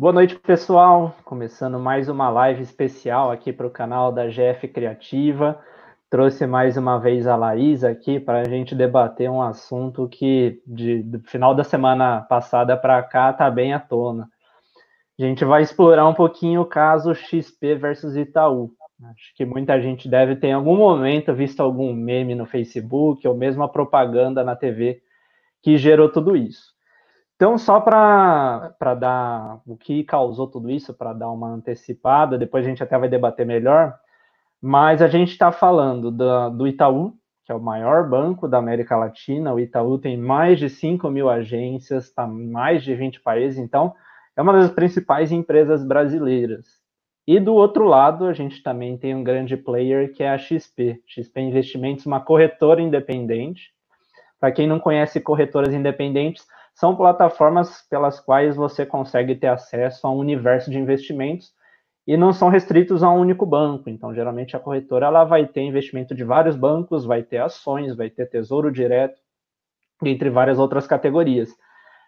Boa noite, pessoal. Começando mais uma live especial aqui para o canal da GF Criativa. Trouxe mais uma vez a Laís aqui para a gente debater um assunto que, de, do final da semana passada para cá, está bem à tona. A gente vai explorar um pouquinho o caso XP versus Itaú. Acho que muita gente deve ter em algum momento visto algum meme no Facebook ou mesmo a propaganda na TV que gerou tudo isso. Então, só para dar o que causou tudo isso, para dar uma antecipada, depois a gente até vai debater melhor, mas a gente está falando do, do Itaú, que é o maior banco da América Latina. O Itaú tem mais de 5 mil agências, está em mais de 20 países, então é uma das principais empresas brasileiras. E do outro lado, a gente também tem um grande player que é a XP. XP Investimentos, uma corretora independente. Para quem não conhece corretoras independentes, são plataformas pelas quais você consegue ter acesso a um universo de investimentos e não são restritos a um único banco. Então, geralmente a corretora ela vai ter investimento de vários bancos, vai ter ações, vai ter tesouro direto, entre várias outras categorias.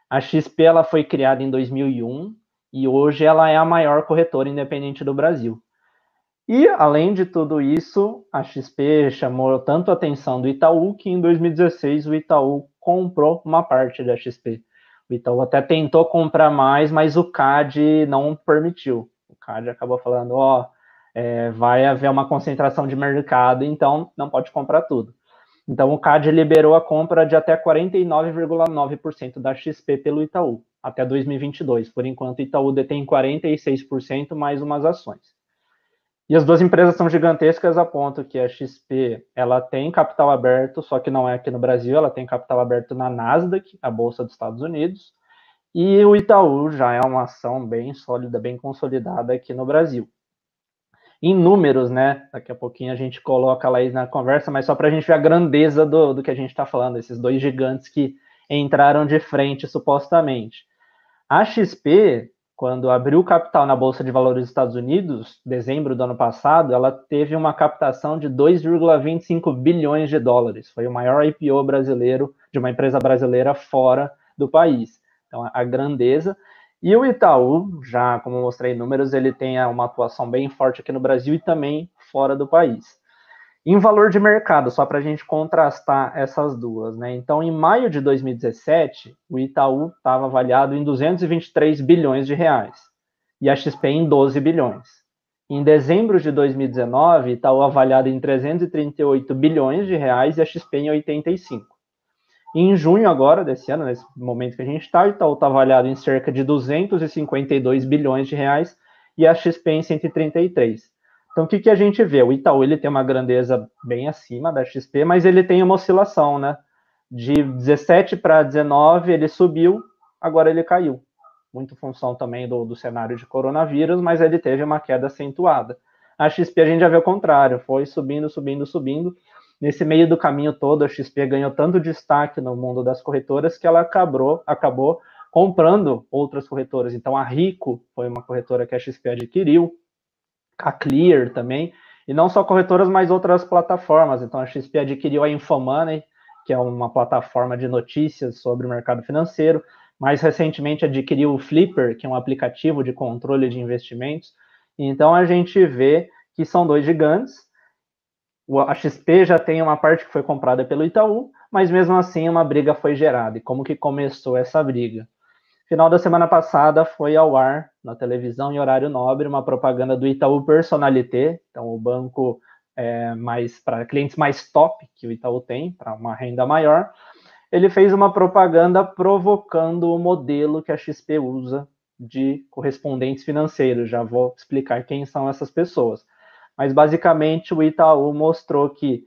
A XP ela foi criada em 2001 e hoje ela é a maior corretora independente do Brasil. E, além de tudo isso, a XP chamou tanto a atenção do Itaú que em 2016 o Itaú comprou uma parte da XP. O Itaú até tentou comprar mais, mas o CAD não permitiu. O CAD acabou falando, ó, oh, é, vai haver uma concentração de mercado, então não pode comprar tudo. Então o CAD liberou a compra de até 49,9% da XP pelo Itaú até 2022. Por enquanto, o Itaú detém 46% mais umas ações. E as duas empresas são gigantescas a ponto que a XP ela tem capital aberto, só que não é aqui no Brasil, ela tem capital aberto na Nasdaq, a bolsa dos Estados Unidos, e o Itaú já é uma ação bem sólida, bem consolidada aqui no Brasil. Em números, né? Daqui a pouquinho a gente coloca lá na conversa, mas só para a gente ver a grandeza do, do que a gente está falando, esses dois gigantes que entraram de frente supostamente. A XP quando abriu capital na Bolsa de Valores dos Estados Unidos, dezembro do ano passado, ela teve uma captação de 2,25 bilhões de dólares. Foi o maior IPO brasileiro de uma empresa brasileira fora do país. Então, a grandeza. E o Itaú, já como mostrei números, ele tem uma atuação bem forte aqui no Brasil e também fora do país. Em valor de mercado, só para a gente contrastar essas duas, né? Então, em maio de 2017, o Itaú estava avaliado em 223 bilhões de reais e a XP em 12 bilhões. Em dezembro de 2019, Itaú avaliado em 338 bilhões de reais e a XP em 85. E em junho agora desse ano, nesse momento que a gente está, o Itaú está avaliado em cerca de 252 bilhões de reais e a XP em 133. Então, o que, que a gente vê? O Itaú ele tem uma grandeza bem acima da XP, mas ele tem uma oscilação, né? De 17 para 19, ele subiu, agora ele caiu. Muito função também do, do cenário de coronavírus, mas ele teve uma queda acentuada. A XP a gente já vê o contrário, foi subindo, subindo, subindo. Nesse meio do caminho todo, a XP ganhou tanto destaque no mundo das corretoras que ela acabou, acabou comprando outras corretoras. Então, a Rico foi uma corretora que a XP adquiriu, a Clear também, e não só corretoras, mas outras plataformas. Então a XP adquiriu a Infomoney, que é uma plataforma de notícias sobre o mercado financeiro. Mais recentemente adquiriu o Flipper, que é um aplicativo de controle de investimentos. Então a gente vê que são dois gigantes. A XP já tem uma parte que foi comprada pelo Itaú, mas mesmo assim uma briga foi gerada. E como que começou essa briga? Final da semana passada foi ao ar na televisão em horário nobre uma propaganda do Itaú Personalité, então o banco é, mais para clientes mais top que o Itaú tem para uma renda maior. Ele fez uma propaganda provocando o modelo que a XP usa de correspondentes financeiros. Já vou explicar quem são essas pessoas. Mas basicamente o Itaú mostrou que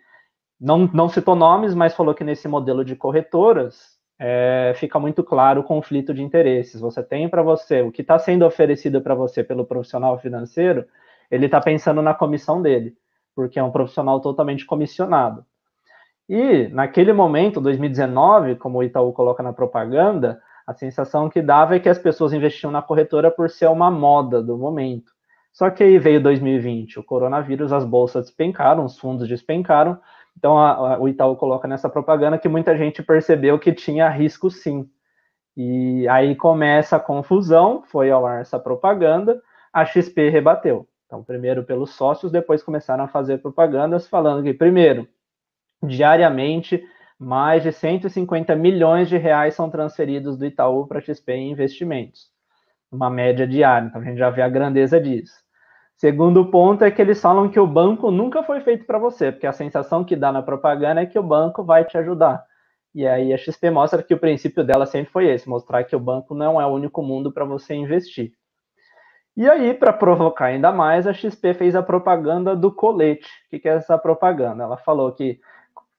não, não citou nomes, mas falou que nesse modelo de corretoras é, fica muito claro o conflito de interesses. Você tem para você o que está sendo oferecido para você pelo profissional financeiro, ele está pensando na comissão dele, porque é um profissional totalmente comissionado. E naquele momento, 2019, como o Itaú coloca na propaganda, a sensação que dava é que as pessoas investiam na corretora por ser uma moda do momento. Só que aí veio 2020, o coronavírus, as bolsas despencaram, os fundos despencaram, então, a, a, o Itaú coloca nessa propaganda que muita gente percebeu que tinha risco sim. E aí começa a confusão, foi ao ar essa propaganda, a XP rebateu. Então, primeiro pelos sócios, depois começaram a fazer propagandas falando que, primeiro, diariamente, mais de 150 milhões de reais são transferidos do Itaú para a XP em investimentos, uma média diária. Então, a gente já vê a grandeza disso. Segundo ponto é que eles falam que o banco nunca foi feito para você, porque a sensação que dá na propaganda é que o banco vai te ajudar. E aí a XP mostra que o princípio dela sempre foi esse, mostrar que o banco não é o único mundo para você investir. E aí, para provocar ainda mais, a XP fez a propaganda do colete. O que é essa propaganda? Ela falou que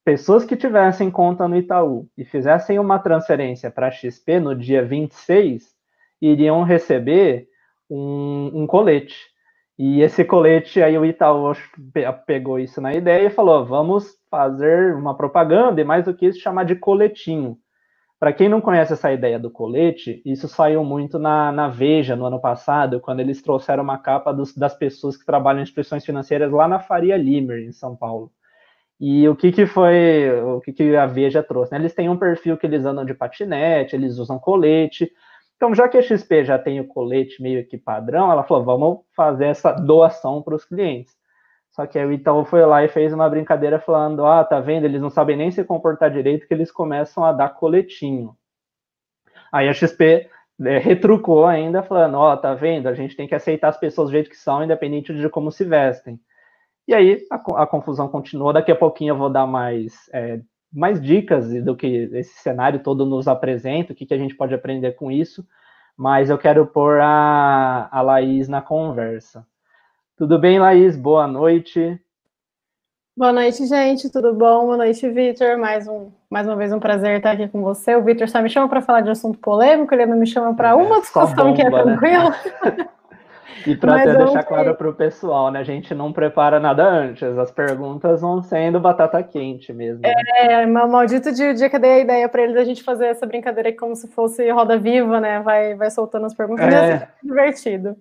pessoas que tivessem conta no Itaú e fizessem uma transferência para a XP no dia 26 iriam receber um, um colete. E esse colete, aí o Itaú pegou isso na ideia e falou: vamos fazer uma propaganda e mais do que isso, chamar de coletinho. Para quem não conhece essa ideia do colete, isso saiu muito na, na Veja no ano passado, quando eles trouxeram uma capa dos, das pessoas que trabalham em instituições financeiras lá na Faria Limer, em São Paulo. E o que, que foi, o que, que a Veja trouxe? Né? Eles têm um perfil que eles andam de patinete, eles usam colete. Então, já que a XP já tem o colete meio que padrão, ela falou: vamos fazer essa doação para os clientes. Só que aí o Itaú foi lá e fez uma brincadeira falando: ah, tá vendo? Eles não sabem nem se comportar direito, que eles começam a dar coletinho. Aí a XP é, retrucou ainda, falando: ó, oh, tá vendo? A gente tem que aceitar as pessoas do jeito que são, independente de como se vestem. E aí a, a confusão continuou. Daqui a pouquinho eu vou dar mais, é, mais dicas do que esse cenário todo nos apresenta, o que, que a gente pode aprender com isso. Mas eu quero pôr a, a Laís na conversa. Tudo bem, Laís? Boa noite. Boa noite, gente. Tudo bom? Boa noite, Vitor. Mais, um, mais uma vez um prazer estar aqui com você. O Vitor só me chama para falar de assunto polêmico, ele não me chama para é, uma discussão bomba, que é né? tranquila. Né? e para até deixar claro para o pessoal, né? A gente não prepara nada antes. As perguntas vão sendo batata quente mesmo. Né? É, maldito dia, dia que eu dei a ideia para eles a gente fazer essa brincadeira como se fosse roda viva, né? Vai, vai soltando as perguntas. É. divertido.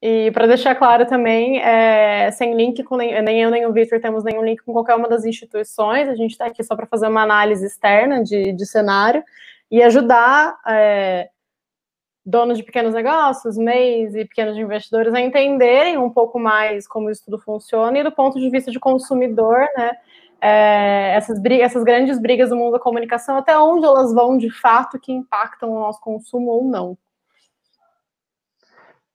E para deixar claro também, é, sem link com nem, nem eu nem o Victor temos nenhum link com qualquer uma das instituições, a gente está aqui só para fazer uma análise externa de, de cenário e ajudar é, donos de pequenos negócios, MEIs e pequenos investidores a entenderem um pouco mais como isso tudo funciona e do ponto de vista de consumidor, né? É, essas, brigas, essas grandes brigas do mundo da comunicação, até onde elas vão de fato que impactam o nosso consumo ou não.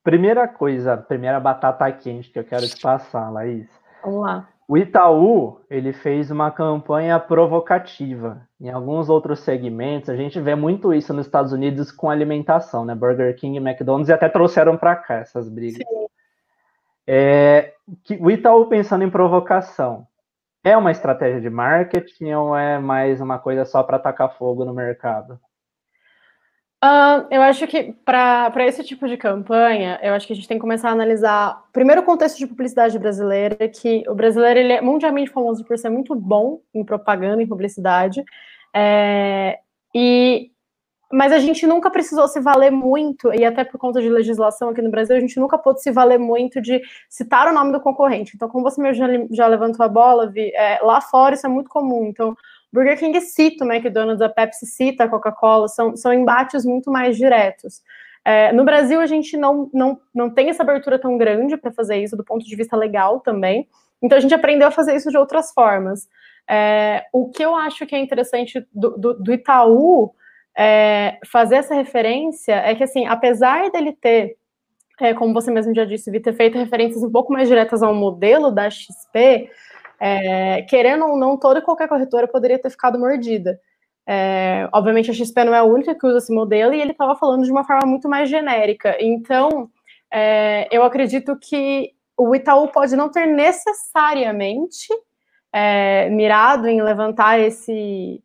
Primeira coisa, primeira batata quente que eu quero te passar, Laís. Vamos lá. O Itaú, ele fez uma campanha provocativa. Em alguns outros segmentos, a gente vê muito isso nos Estados Unidos com alimentação, né? Burger King e McDonald's, e até trouxeram para cá essas brigas. Sim. É, que, o Itaú pensando em provocação, é uma estratégia de marketing ou é mais uma coisa só para tacar fogo no mercado? Uh, eu acho que para esse tipo de campanha, eu acho que a gente tem que começar a analisar primeiro o contexto de publicidade brasileira, que o brasileiro ele é mundialmente famoso por ser muito bom em propaganda, em publicidade, é, e mas a gente nunca precisou se valer muito, e até por conta de legislação aqui no Brasil, a gente nunca pôde se valer muito de citar o nome do concorrente. Então, como você mesmo já, levantou a bola, Vi, é, lá fora isso é muito comum. Então, Burger King cita o McDonald's, a Pepsi cita a Coca-Cola, são, são embates muito mais diretos. É, no Brasil, a gente não, não, não tem essa abertura tão grande para fazer isso, do ponto de vista legal também. Então, a gente aprendeu a fazer isso de outras formas. É, o que eu acho que é interessante do, do, do Itaú é, fazer essa referência é que, assim, apesar dele ter, é, como você mesmo já disse, ter feito referências um pouco mais diretas ao modelo da XP, é, querendo ou não, toda e qualquer corretora poderia ter ficado mordida. É, obviamente, a XP não é a única que usa esse modelo e ele estava falando de uma forma muito mais genérica. Então, é, eu acredito que o Itaú pode não ter necessariamente é, mirado em levantar esse,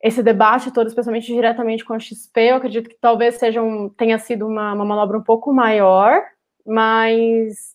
esse debate todo, especialmente diretamente com a XP. Eu acredito que talvez seja um, tenha sido uma, uma manobra um pouco maior, mas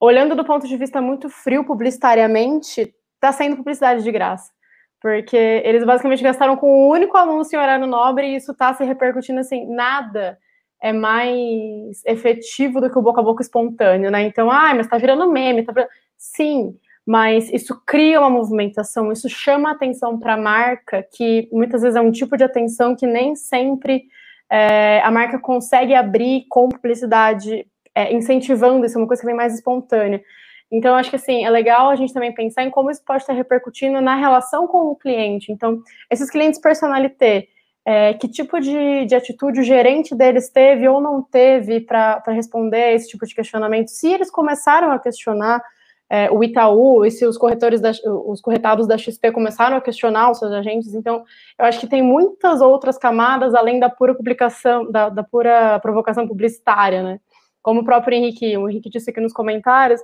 olhando do ponto de vista muito frio publicitariamente, está sendo publicidade de graça. Porque eles basicamente gastaram com o um único anúncio em horário nobre e isso está se repercutindo assim, nada é mais efetivo do que o boca a boca espontâneo, né? Então, ah, mas tá virando meme, tá virando... Sim, mas isso cria uma movimentação, isso chama atenção para a marca, que muitas vezes é um tipo de atenção que nem sempre é, a marca consegue abrir com publicidade, é, incentivando isso, é uma coisa que vem mais espontânea. Então, acho que assim, é legal a gente também pensar em como isso pode estar repercutindo na relação com o cliente. Então, esses clientes personalité, é, que tipo de, de atitude o gerente deles teve ou não teve para responder esse tipo de questionamento, se eles começaram a questionar é, o Itaú e se os corretores da, os corretados da XP começaram a questionar os seus agentes, então eu acho que tem muitas outras camadas além da pura publicação, da, da pura provocação publicitária, né? Como o próprio Henrique, o Henrique disse aqui nos comentários,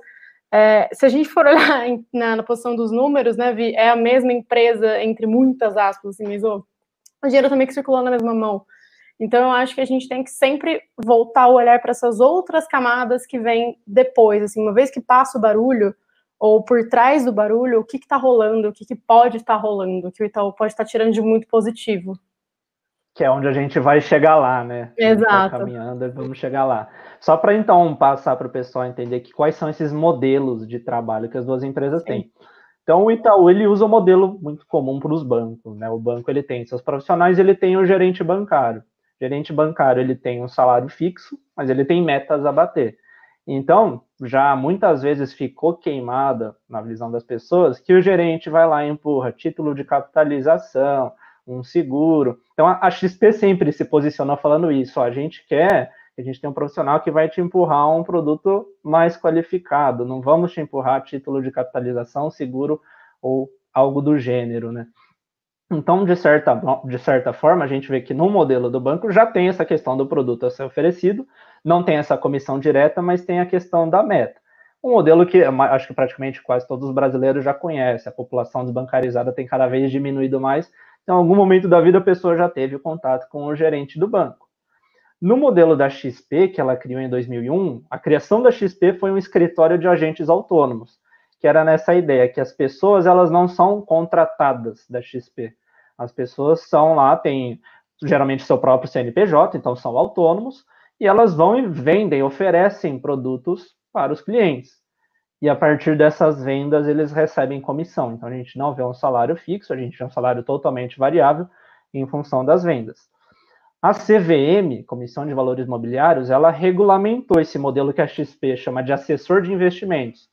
é, se a gente for olhar em, na, na, posição dos números, né, Vi, é a mesma empresa, entre muitas aspas, assim, mas o dinheiro também que circulou na mesma mão. Então, eu acho que a gente tem que sempre voltar o olhar para essas outras camadas que vêm depois, assim, uma vez que passa o barulho, ou por trás do barulho, o que está rolando, o que, que pode estar tá rolando, o que o Itaú pode estar tá tirando de muito positivo. Que é onde a gente vai chegar lá, né? Tá Exato. Tá caminhando, vamos chegar lá. Só para então passar para o pessoal entender que quais são esses modelos de trabalho que as duas empresas Sim. têm. Então o Itaú ele usa um modelo muito comum para os bancos, né? O banco ele tem seus profissionais, ele tem o gerente bancário. O gerente bancário ele tem um salário fixo, mas ele tem metas a bater. Então, já muitas vezes ficou queimada na visão das pessoas que o gerente vai lá e empurra título de capitalização, um seguro. Então, a XP sempre se posicionou falando isso. A gente quer a gente tem um profissional que vai te empurrar um produto mais qualificado. Não vamos te empurrar título de capitalização, seguro ou algo do gênero, né? Então, de certa, de certa forma, a gente vê que no modelo do banco já tem essa questão do produto a ser oferecido, não tem essa comissão direta, mas tem a questão da meta. Um modelo que acho que praticamente quase todos os brasileiros já conhecem, a população desbancarizada tem cada vez diminuído mais, então, em algum momento da vida a pessoa já teve contato com o gerente do banco. No modelo da XP, que ela criou em 2001, a criação da XP foi um escritório de agentes autônomos, que era nessa ideia que as pessoas elas não são contratadas da XP. As pessoas são lá, têm geralmente seu próprio CNPJ, então são autônomos, e elas vão e vendem, oferecem produtos para os clientes. E a partir dessas vendas, eles recebem comissão. Então a gente não vê um salário fixo, a gente vê um salário totalmente variável em função das vendas. A CVM, Comissão de Valores Imobiliários, ela regulamentou esse modelo que a XP chama de assessor de investimentos.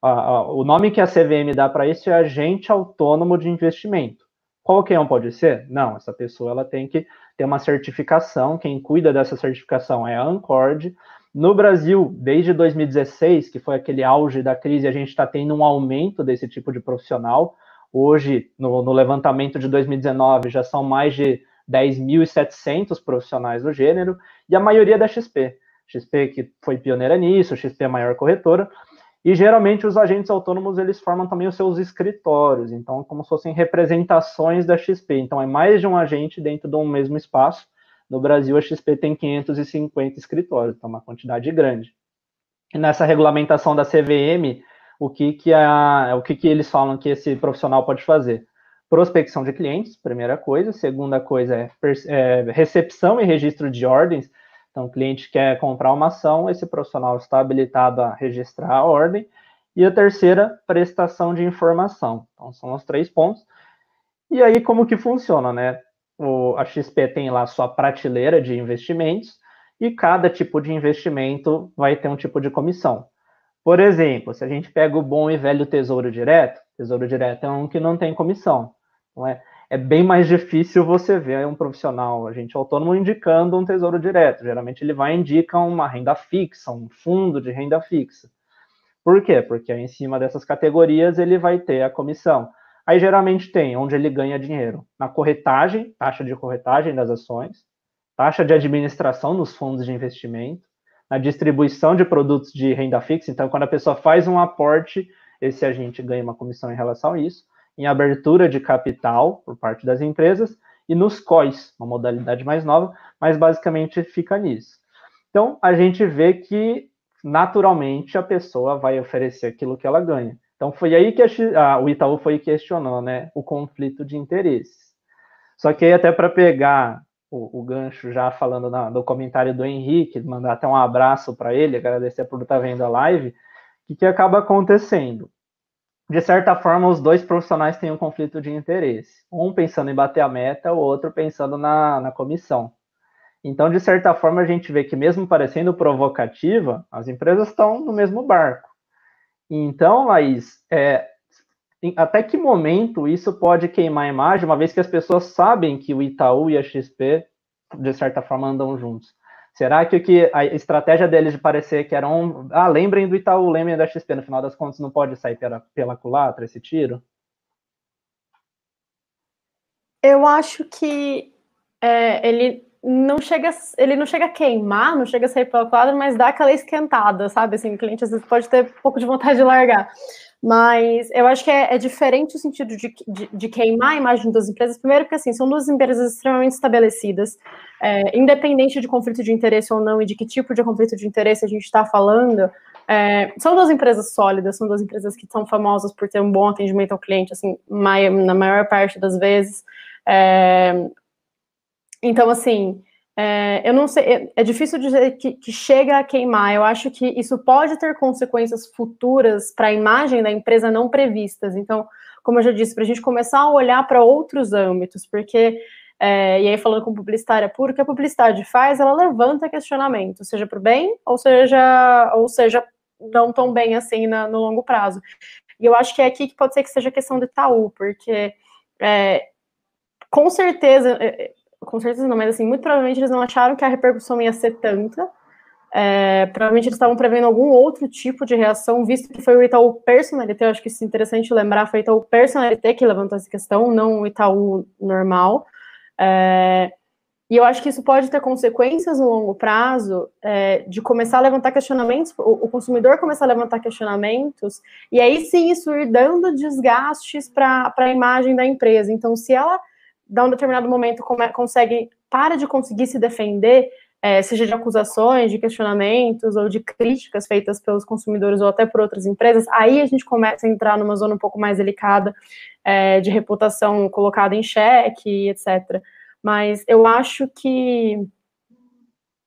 O nome que a CVM dá para isso é agente autônomo de investimento. Qualquer um pode ser? Não, essa pessoa ela tem que ter uma certificação. Quem cuida dessa certificação é a Ancord. No Brasil, desde 2016, que foi aquele auge da crise, a gente está tendo um aumento desse tipo de profissional. Hoje, no, no levantamento de 2019, já são mais de 10.700 profissionais do gênero, e a maioria da XP. XP que foi pioneira nisso, XP é a maior corretora, e geralmente os agentes autônomos eles formam também os seus escritórios, então como se fossem representações da XP. Então é mais de um agente dentro de um mesmo espaço. No Brasil a XP tem 550 escritórios, então é uma quantidade grande. E nessa regulamentação da CVM, o que que a, o que que eles falam que esse profissional pode fazer? prospecção de clientes, primeira coisa. Segunda coisa é, é, recepção e registro de ordens. Então, o cliente quer comprar uma ação, esse profissional está habilitado a registrar a ordem. E a terceira, prestação de informação. Então, são os três pontos. E aí, como que funciona, né? O, a XP tem lá sua prateleira de investimentos e cada tipo de investimento vai ter um tipo de comissão. Por exemplo, se a gente pega o bom e velho Tesouro Direto, Tesouro Direto é um que não tem comissão. Então é, é bem mais difícil você ver um profissional, agente autônomo, indicando um tesouro direto. Geralmente ele vai indicar uma renda fixa, um fundo de renda fixa. Por quê? Porque em cima dessas categorias ele vai ter a comissão. Aí geralmente tem onde ele ganha dinheiro. Na corretagem, taxa de corretagem das ações, taxa de administração nos fundos de investimento, na distribuição de produtos de renda fixa. Então, quando a pessoa faz um aporte, esse agente ganha uma comissão em relação a isso em abertura de capital por parte das empresas e nos COIs, uma modalidade mais nova, mas basicamente fica nisso. Então, a gente vê que naturalmente a pessoa vai oferecer aquilo que ela ganha. Então, foi aí que a, a, o Itaú foi questionou, né, o conflito de interesses. Só que aí, até para pegar o, o, gancho, já falando na, no comentário do Henrique, mandar até um abraço para ele, agradecer por estar vendo a live, o que, que acaba acontecendo? de certa forma, os dois profissionais têm um conflito de interesse. Um pensando em bater a meta, o outro pensando na, na comissão. Então, de certa forma, a gente vê que, mesmo parecendo provocativa, as empresas estão no mesmo barco. Então, Laís, é, até que momento isso pode queimar a imagem, uma vez que as pessoas sabem que o Itaú e a XP, de certa forma, andam juntos? Será que, que a estratégia deles de parecer que eram. Ah, lembrem do Itaú, lembrem da XP, no final das contas não pode sair pela, pela culatra esse tiro? Eu acho que é, ele não chega, ele não chega a queimar, não chega a sair pela quadra, mas dá aquela esquentada, sabe? Assim, o cliente às vezes pode ter um pouco de vontade de largar. Mas eu acho que é, é diferente o sentido de, de, de, queimar a imagem das empresas. Primeiro, porque assim, são duas empresas extremamente estabelecidas, é, independente de conflito de interesse ou não, e de que tipo de conflito de interesse a gente está falando. É, são duas empresas sólidas, são duas empresas que são famosas por ter um bom atendimento ao cliente, assim, na maior parte das vezes. É, então, assim, é, eu não sei, é, é difícil dizer que, que, chega a queimar. Eu acho que isso pode ter consequências futuras para a imagem da empresa não previstas. Então, como eu já disse, para a gente começar a olhar para outros âmbitos, porque, é, e aí falando com publicitária pura, o que a publicidade faz, ela levanta questionamento, seja para o bem, ou seja, ou seja, não tão bem assim na, no longo prazo. E eu acho que é aqui que pode ser que seja questão do Itaú, porque é, com certeza, é, com certeza não, mas assim, muito provavelmente eles não acharam que a repercussão ia ser tanta. É, provavelmente eles estavam prevendo algum outro tipo de reação, visto que foi o Itaú Personalité, eu acho que isso é interessante lembrar, foi o Itaú Personalité que levantou essa questão, não o Itaú normal. É, e eu acho que isso pode ter consequências no longo prazo é, de começar a levantar questionamentos, o, o, consumidor começar a levantar questionamentos, e aí sim isso ir dando desgastes para a imagem da empresa. Então, se ela dá um determinado momento consegue para de conseguir se defender, é, seja de acusações, de questionamentos ou de críticas feitas pelos consumidores ou até por outras empresas, aí a gente começa a entrar numa zona um pouco mais delicada é, de reputação colocada em xeque, etc. Mas eu acho que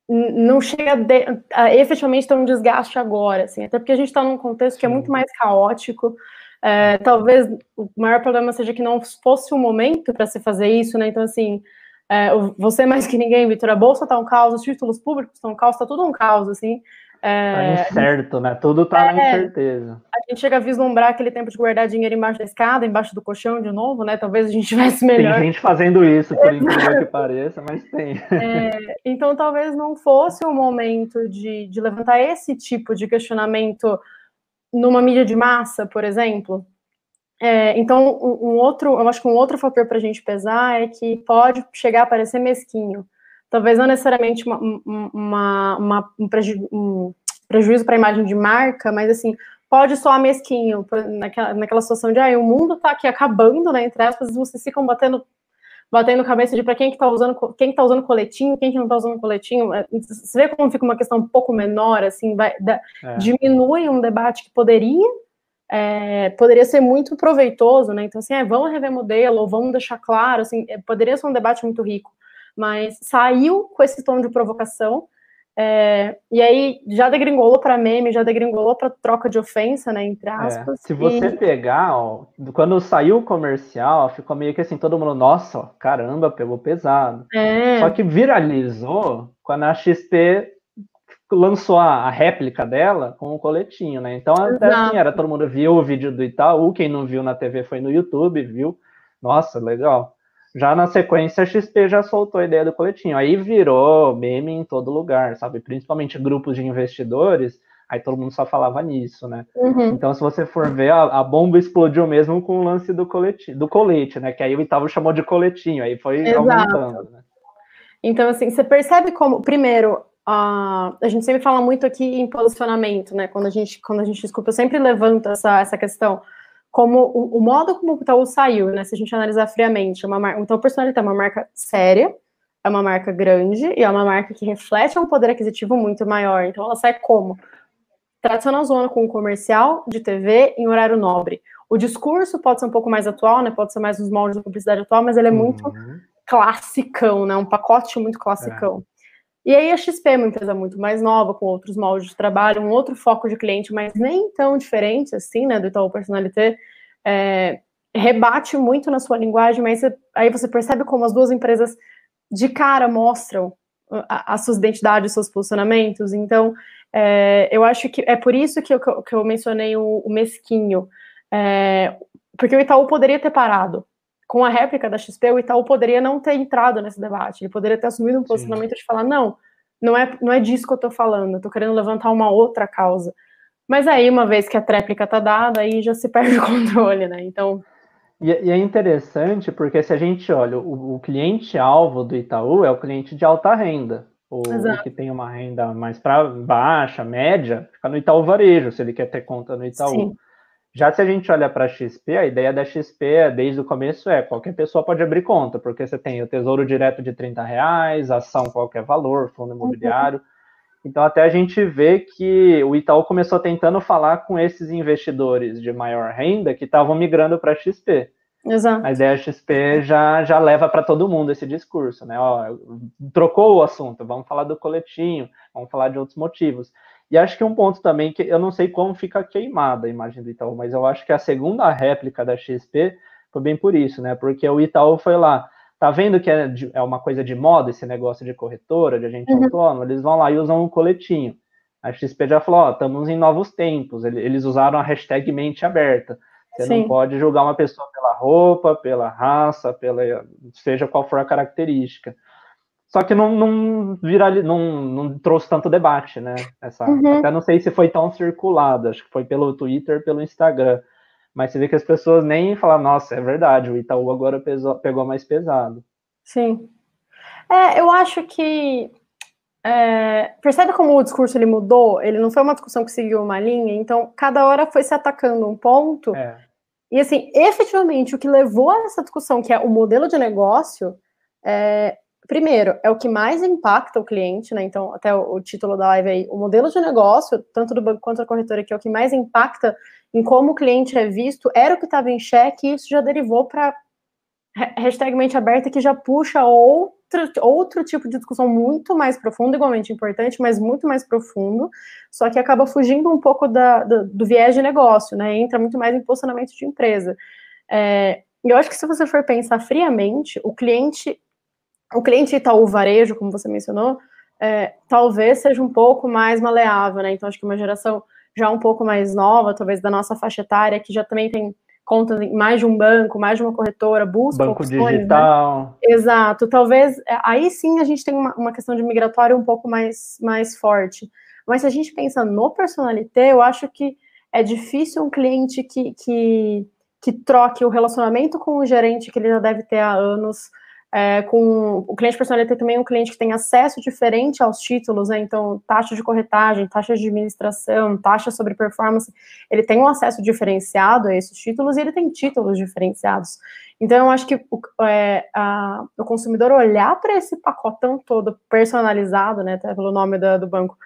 não chega de, a efetivamente ter um desgaste agora, assim, até porque a gente está num contexto que é muito mais caótico, é, talvez o maior problema seja que não fosse o momento para se fazer isso, né? Então, assim, é, você mais que ninguém, Vitor, a bolsa está um caos, os títulos públicos estão um caos, está tudo um caos, assim. É, tá incerto, né? Tudo tá é, na incerteza. A gente chega a vislumbrar aquele tempo de guardar dinheiro embaixo da escada, embaixo do colchão de novo, né? Talvez a gente tivesse melhor. Tem gente fazendo isso, por incrível que pareça, mas tem. É, então talvez não fosse o momento de, de levantar esse tipo de questionamento numa mídia de massa, por exemplo. É, então, um, outro, eu acho que um outro fator para a gente pesar é que pode chegar a parecer mesquinho. Talvez não necessariamente uma, uma, uma um, preju, um prejuízo para a imagem de marca, mas assim, pode soar mesquinho naquela, naquela situação de ah, o mundo está aqui acabando, né? Entre aspas, vocês ficam batendo batendo cabeça de para quem que tá usando, quem que tá usando coletinho, quem que não está usando coletinho. É, você vê como fica uma questão um pouco menor, assim, vai, da, é. diminui um debate que poderia é, poderia ser muito proveitoso, né? Então, assim, é, vamos rever modelo, ou vamos deixar claro, assim, é, poderia ser um debate muito rico, mas saiu com esse tom de provocação, é, e aí já degringolou para meme, já degringolou para troca de ofensa, né? Entre é, aspas. É, se você e... pegar, ó, quando saiu o comercial, ficou meio que assim, todo mundo, nossa, caramba, pegou pesado. É. Só que viralizou quando a XP lançou a, a, réplica dela com o coletinho, né? Então, até assim, era, todo mundo viu o vídeo do Itaú, quem não viu na TV foi no YouTube, viu? Nossa, legal. Já na sequência, a XP já soltou a ideia do coletinho. Aí virou meme em todo lugar, sabe? Principalmente grupos de investidores, aí todo mundo só falava nisso, né? Uhum. Então, se você for ver, a, a, bomba explodiu mesmo com o lance do colete, do colete, né? Que aí o Itaú chamou de coletinho, aí foi Exato. aumentando, né? Então, assim, você percebe como, primeiro, uh, a gente sempre fala muito aqui em posicionamento, né? Quando a gente, quando a gente escuta, eu sempre levanto essa, essa questão como o, o, modo como o Itaú saiu, né? Se a gente analisar friamente, é uma mar... então o Personalité é uma marca séria, é uma marca grande e é uma marca que reflete um poder aquisitivo muito maior. Então ela sai como? Tradicional zona com comercial de TV em horário nobre. O discurso pode ser um pouco mais atual, né? Pode ser mais nos moldes da publicidade atual, mas ele é muito uhum. classicão, né? Um pacote muito classicão. É. E aí a XP é uma empresa muito mais nova, com outros moldes de trabalho, um outro foco de cliente, mas nem tão diferente assim, né, do Itaú Personalité, é, rebate muito na sua linguagem, mas aí você percebe como as duas empresas de cara mostram a, a sua identidade, os seus posicionamentos. Então, é, eu acho que é por isso que eu, que eu mencionei o, o mesquinho, é, porque o Itaú poderia ter parado. Com a réplica da XP, o Itaú poderia não ter entrado nesse debate, ele poderia ter assumido um posicionamento Sim. de falar, não, não é, não é disso que eu estou falando, eu estou querendo levantar uma outra causa. Mas aí, uma vez que a tréplica está dada, aí já se perde o controle, né? Então, e, e, é interessante porque se a gente olha, o, o cliente-alvo do Itaú é o cliente de alta renda. O, o que tem uma renda mais para baixa, média, fica no Itaú Varejo, se ele quer ter conta no Itaú. Sim. Já se a gente olha para a XP, a ideia da XP desde o começo é qualquer pessoa pode abrir conta, porque você tem o tesouro direto de 30 reais, ação qualquer valor, fundo imobiliário. Uhum. Então, até a gente vê que o Itaú começou tentando falar com esses investidores de maior renda que estavam migrando para a XP. Exato. A ideia XP já, já leva para todo mundo esse discurso, né? Ó, trocou o assunto, vamos falar do coletinho, vamos falar de outros motivos. E acho que um ponto também que eu não sei como fica queimada a imagem do Itaú, mas eu acho que a segunda réplica da XP foi bem por isso, né? Porque o Itaú foi lá, tá vendo que é, de, é uma coisa de moda esse negócio de corretora, de agente uhum. autônomo, eles vão lá e usam um coletinho. A XP já falou, ó, estamos em novos tempos, eles usaram a hashtag mente aberta. Você Sim. não pode julgar uma pessoa pela roupa, pela raça, pela seja qual for a característica. Só que não, não, viral, não, não trouxe tanto debate, né? Essa, uhum. Até não sei se foi tão circulado, acho que foi pelo Twitter, pelo Instagram. Mas você vê que as pessoas nem falam, nossa, é verdade, o Itaú agora pesou, pegou mais pesado. Sim. É, eu acho que. É, percebe como o discurso ele mudou? Ele não foi uma discussão que seguiu uma linha, então cada hora foi se atacando um ponto. É. E assim, efetivamente, o que levou a essa discussão, que é o modelo de negócio, é, primeiro, é o que mais impacta o cliente, né? Então, até o, o, título da live aí, o modelo de negócio, tanto do banco quanto da corretora, que é o que mais impacta em como o cliente é visto, era o que estava em xeque, e isso já derivou para hashtag mente aberta, que já puxa outro, outro tipo de discussão muito mais profundo, igualmente importante, mas muito mais profundo, só que acaba fugindo um pouco da, do, do viés de negócio, né? Entra muito mais em posicionamento de empresa. É, eu acho que se você for pensar friamente, o cliente, o cliente Itaú Varejo, como você mencionou, é, talvez seja um pouco mais maleável, né? Então, acho que uma geração já um pouco mais nova, talvez da nossa faixa etária, que já também tem contas em mais de um banco, mais de uma corretora, busca banco opções, né? digital. Né? Exato. Talvez é, aí sim a gente tem uma, uma questão de migratório um pouco mais, mais forte. Mas se a gente pensa no personalité, eu acho que é difícil um cliente que, que, que troque o relacionamento com o gerente que ele já deve ter há anos é, com o cliente personalizado também um cliente que tem acesso diferente aos títulos, né? Então, taxa de corretagem, taxa de administração, taxa sobre performance, ele tem um acesso diferenciado a esses títulos e ele tem títulos diferenciados. Então, eu acho que o, é, a, o consumidor olhar para esse pacotão todo personalizado, né, até pelo nome da, do banco,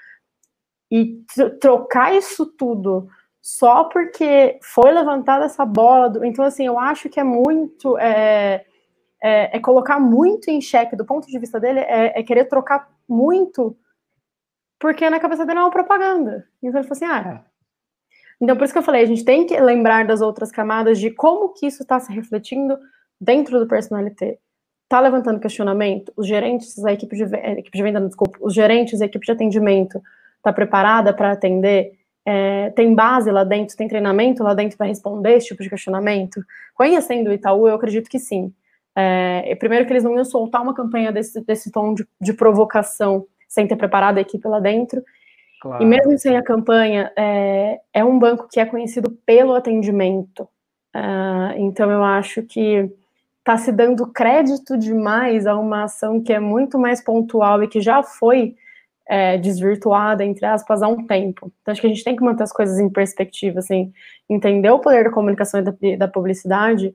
e trocar isso tudo só porque foi levantada essa bola. Do, então, assim, eu acho que é muito. É, é, é, colocar muito em xeque, do ponto de vista dele, é, é, querer trocar muito, porque na cabeça dele é uma propaganda. Então ele falou assim, ah. É. Então, por isso que eu falei, a gente tem que lembrar das outras camadas de como que isso está se refletindo dentro do personalité. Está levantando questionamento, os gerentes, a equipe de, a equipe de venda, desculpa, os gerentes, a equipe de atendimento está preparada para atender? É, tem base lá dentro, tem treinamento lá dentro para responder esse tipo de questionamento? Conhecendo o Itaú, eu acredito que sim. É, primeiro que eles não iam soltar uma campanha desse, desse tom de, de provocação sem ter preparado a equipe lá dentro. Claro. E mesmo sem a campanha, é, é, um banco que é conhecido pelo atendimento. Uh, então eu acho que está se dando crédito demais a uma ação que é muito mais pontual e que já foi é, desvirtuada, entre aspas, há um tempo. Então acho que a gente tem que manter as coisas em perspectiva, assim, entender o poder da comunicação e da, da publicidade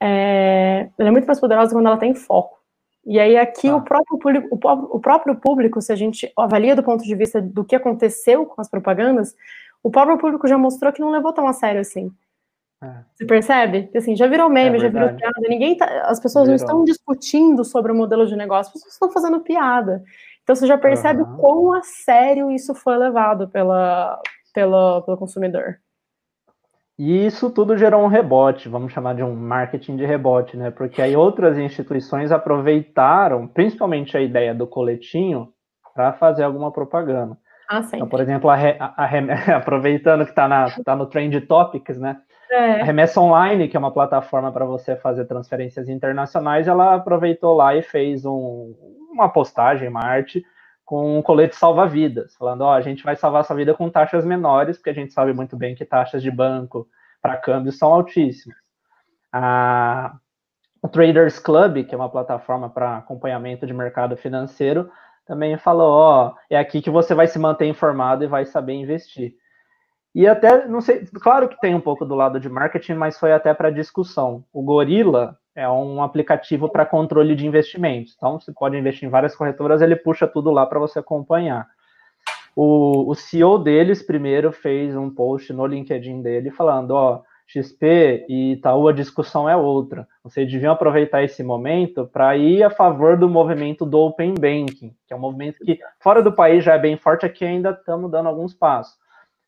é, ela é muito mais poderosa quando ela tem foco. E aí aqui ah. o, próprio público, o, próprio público, se a gente avalia do ponto de vista do que aconteceu com as propagandas, o próprio público já mostrou que não levou tão a sério assim. É. Você percebe? Assim, já virou meme, é já virou piada. Ninguém tá, as pessoas virou. não estão discutindo sobre o modelo de negócio, as pessoas estão fazendo piada. Então você já percebe uhum. quão a sério isso foi levado pela, pela, pelo consumidor. E isso tudo gerou um rebote, vamos chamar de um marketing de rebote, né? Porque aí outras instituições aproveitaram, principalmente a ideia do coletinho, para fazer alguma propaganda. Ah, então, por exemplo, a, a, a, aproveitando que está tá no Trend Topics, né? É. A Remessa Online, que é uma plataforma para você fazer transferências internacionais, ela aproveitou lá e fez um, uma postagem, uma arte, com um colete salva-vidas, falando, ó, a gente vai salvar sua vida com taxas menores, porque a gente sabe muito bem que taxas de banco para câmbio são altíssimas. A, o Traders Club, que é uma plataforma para acompanhamento de mercado financeiro, também falou, ó, é aqui que você vai se manter informado e vai saber investir. E até, não sei, claro que tem um pouco do lado de marketing, mas foi até para discussão. O Gorilla é um aplicativo para controle de investimentos. Então, você pode investir em várias corretoras, ele puxa tudo lá para você acompanhar. O, o CEO deles primeiro fez um post no LinkedIn dele falando, ó, XP e Itaú a discussão é outra. Vocês deviam aproveitar esse momento para ir a favor do movimento do Open Banking, que é um movimento que fora do país já é bem forte, aqui ainda estamos dando alguns passos.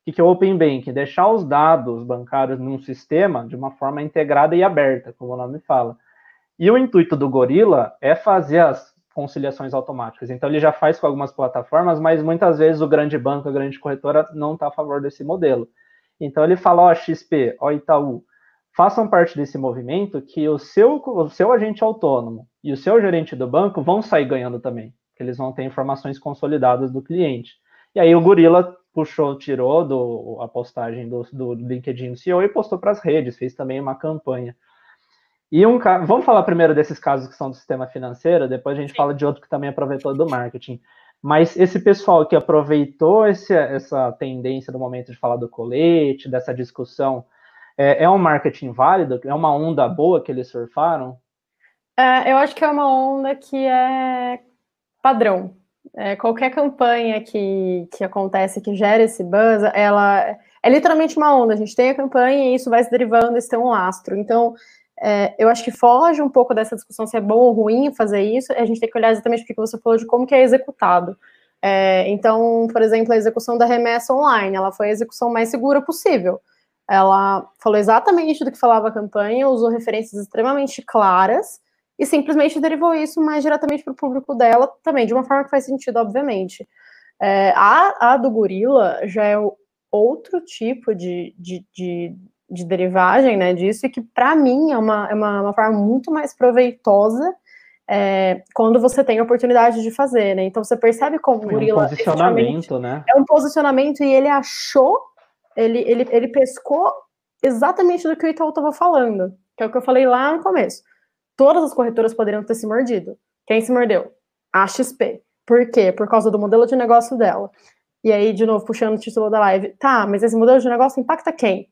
O que é o Open Banking? Deixar os dados bancários num sistema de uma forma integrada e aberta, como o nome fala. E o intuito do Gorilla é fazer as conciliações automáticas. Então ele já faz com algumas plataformas, mas muitas vezes o grande banco, a grande corretora não está a favor desse modelo. Então ele fala, ó, XP, ó Itaú, façam parte desse movimento que o seu, o seu agente autônomo e o seu gerente do banco vão sair ganhando também, eles vão ter informações consolidadas do cliente. E aí o Gorila puxou, tirou do, a postagem do, do LinkedIn do CEO e postou para as redes, fez também uma campanha. E um vamos falar primeiro desses casos que são do sistema financeiro, depois a gente Sim. fala de outro que também aproveitou do marketing. Mas esse pessoal que aproveitou esse, essa tendência do momento de falar do colete, dessa discussão, é, é, um marketing válido? É uma onda boa que eles surfaram? É, eu acho que é uma onda que é padrão. É, qualquer campanha que, que acontece, que gera esse buzz, ela é literalmente uma onda. A gente tem a campanha e isso vai se derivando, isso tem um lastro. Então, é, eu acho que foge um pouco dessa discussão se é bom ou ruim fazer isso, a gente tem que olhar exatamente porque você falou de como que é executado. É, então, por exemplo, a execução da remessa online, ela foi a execução mais segura possível. Ela falou exatamente do que falava a campanha, usou referências extremamente claras e simplesmente derivou isso mais diretamente para o público dela, também, de uma forma que faz sentido, obviamente. É, a, a do Gorila já é outro tipo de, de, de de derivagem né, disso, e que para mim é uma, é uma, uma, forma muito mais proveitosa é, quando você tem a oportunidade de fazer, né? Então você percebe como o gorila. É um posicionamento, né? É um posicionamento e ele achou, ele, ele, ele pescou exatamente do que o Itaú estava falando, que é o que eu falei lá no começo. Todas as corretoras poderiam ter se mordido. Quem se mordeu? A XP. Por quê? Por causa do modelo de negócio dela. E aí, de novo, puxando o título da live. Tá, mas esse modelo de negócio impacta quem?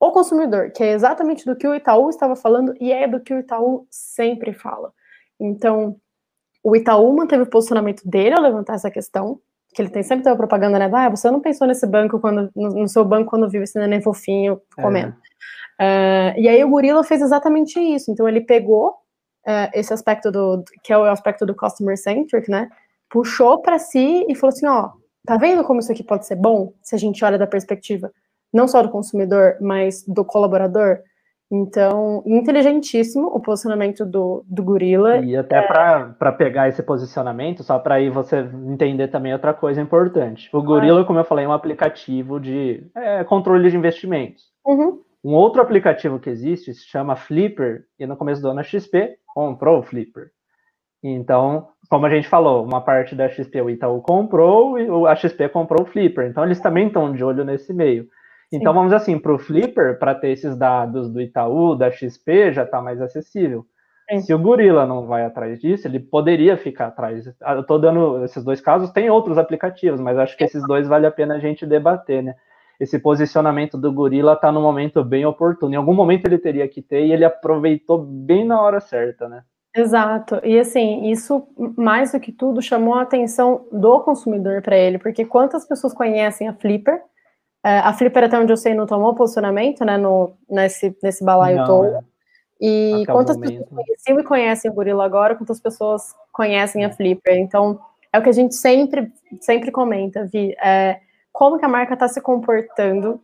o consumidor, que é exatamente do que o Itaú estava falando e é do que o Itaú sempre fala. Então, o Itaú manteve o posicionamento dele ao levantar essa questão, que ele tem sempre teve propaganda, né? Ah, você não pensou nesse banco quando no, no seu banco quando viu esse neném fofinho comendo. É. Uh, e aí o Gorila fez exatamente isso. Então ele pegou uh, esse aspecto do que é o aspecto do customer centric, né? Puxou para si e falou assim, ó, tá vendo como isso aqui pode ser bom se a gente olha da perspectiva não só do consumidor, mas do colaborador. Então, inteligentíssimo o posicionamento do, do gorila. E até é... para pegar esse posicionamento, só para aí você entender também outra coisa importante. O gorila, como eu falei, é um aplicativo de é, controle de investimentos. Uhum. Um outro aplicativo que existe se chama Flipper, e no começo do ano a XP comprou o Flipper. Então, como a gente falou, uma parte da XP o Itaú comprou e a XP comprou o Flipper. Então, eles também estão de olho nesse meio. Então, vamos assim, para o Flipper, para ter esses dados do Itaú, da XP, já está mais acessível. Sim. Se o Gorila não vai atrás disso, ele poderia ficar atrás. Ah, eu estou dando esses dois casos, tem outros aplicativos, mas acho que esses dois vale a pena a gente debater, né? Esse posicionamento do Gorila está no momento bem oportuno. Em algum momento ele teria que ter e ele aproveitou bem na hora certa, né? Exato. E assim, isso mais do que tudo chamou a atenção do consumidor para ele, porque quantas pessoas conhecem a Flipper? É, a Flipper, até onde eu sei, não tomou posicionamento, né, no, nesse, nesse balaio não, todo. É. E Acabou quantas mesmo. pessoas conheciam e conhecem o Gorila agora, quantas pessoas conhecem a Flipper? Então, é o que a gente sempre, sempre comenta, Vi, é, como que a marca está se comportando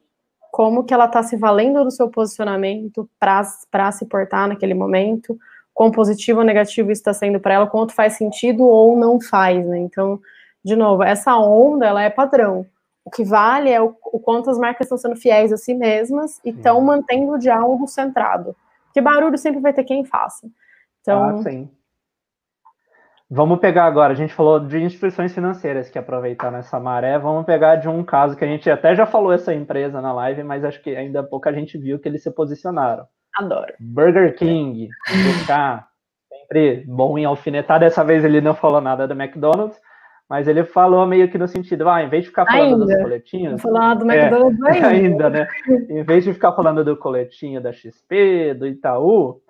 como que ela está se valendo do seu posicionamento para se portar naquele momento, quão positivo ou negativo isso está sendo para ela, quanto faz sentido ou não faz, né? Então, de novo, essa onda, ela é padrão. O que vale é o, o quanto as marcas estão sendo fiéis a si mesmas e estão mantendo o diálogo centrado. Porque barulho sempre vai ter quem faça. Então, ah, sim. Vamos pegar agora, a gente falou de instituições financeiras que aproveitaram essa maré, vamos pegar de um caso que a gente até já falou essa empresa na live, mas acho que ainda pouca gente viu que eles se posicionaram. Adoro. Burger King, BK, sempre bom em alfinetar, dessa vez ele não falou nada do McDonald's, mas ele falou meio que no sentido, ah, em vez de ficar falando ainda. dos coletinhos... Falar do McDonald's é, ainda. ainda, né? Em vez de ficar falando do coletinho da XP, do Itaú,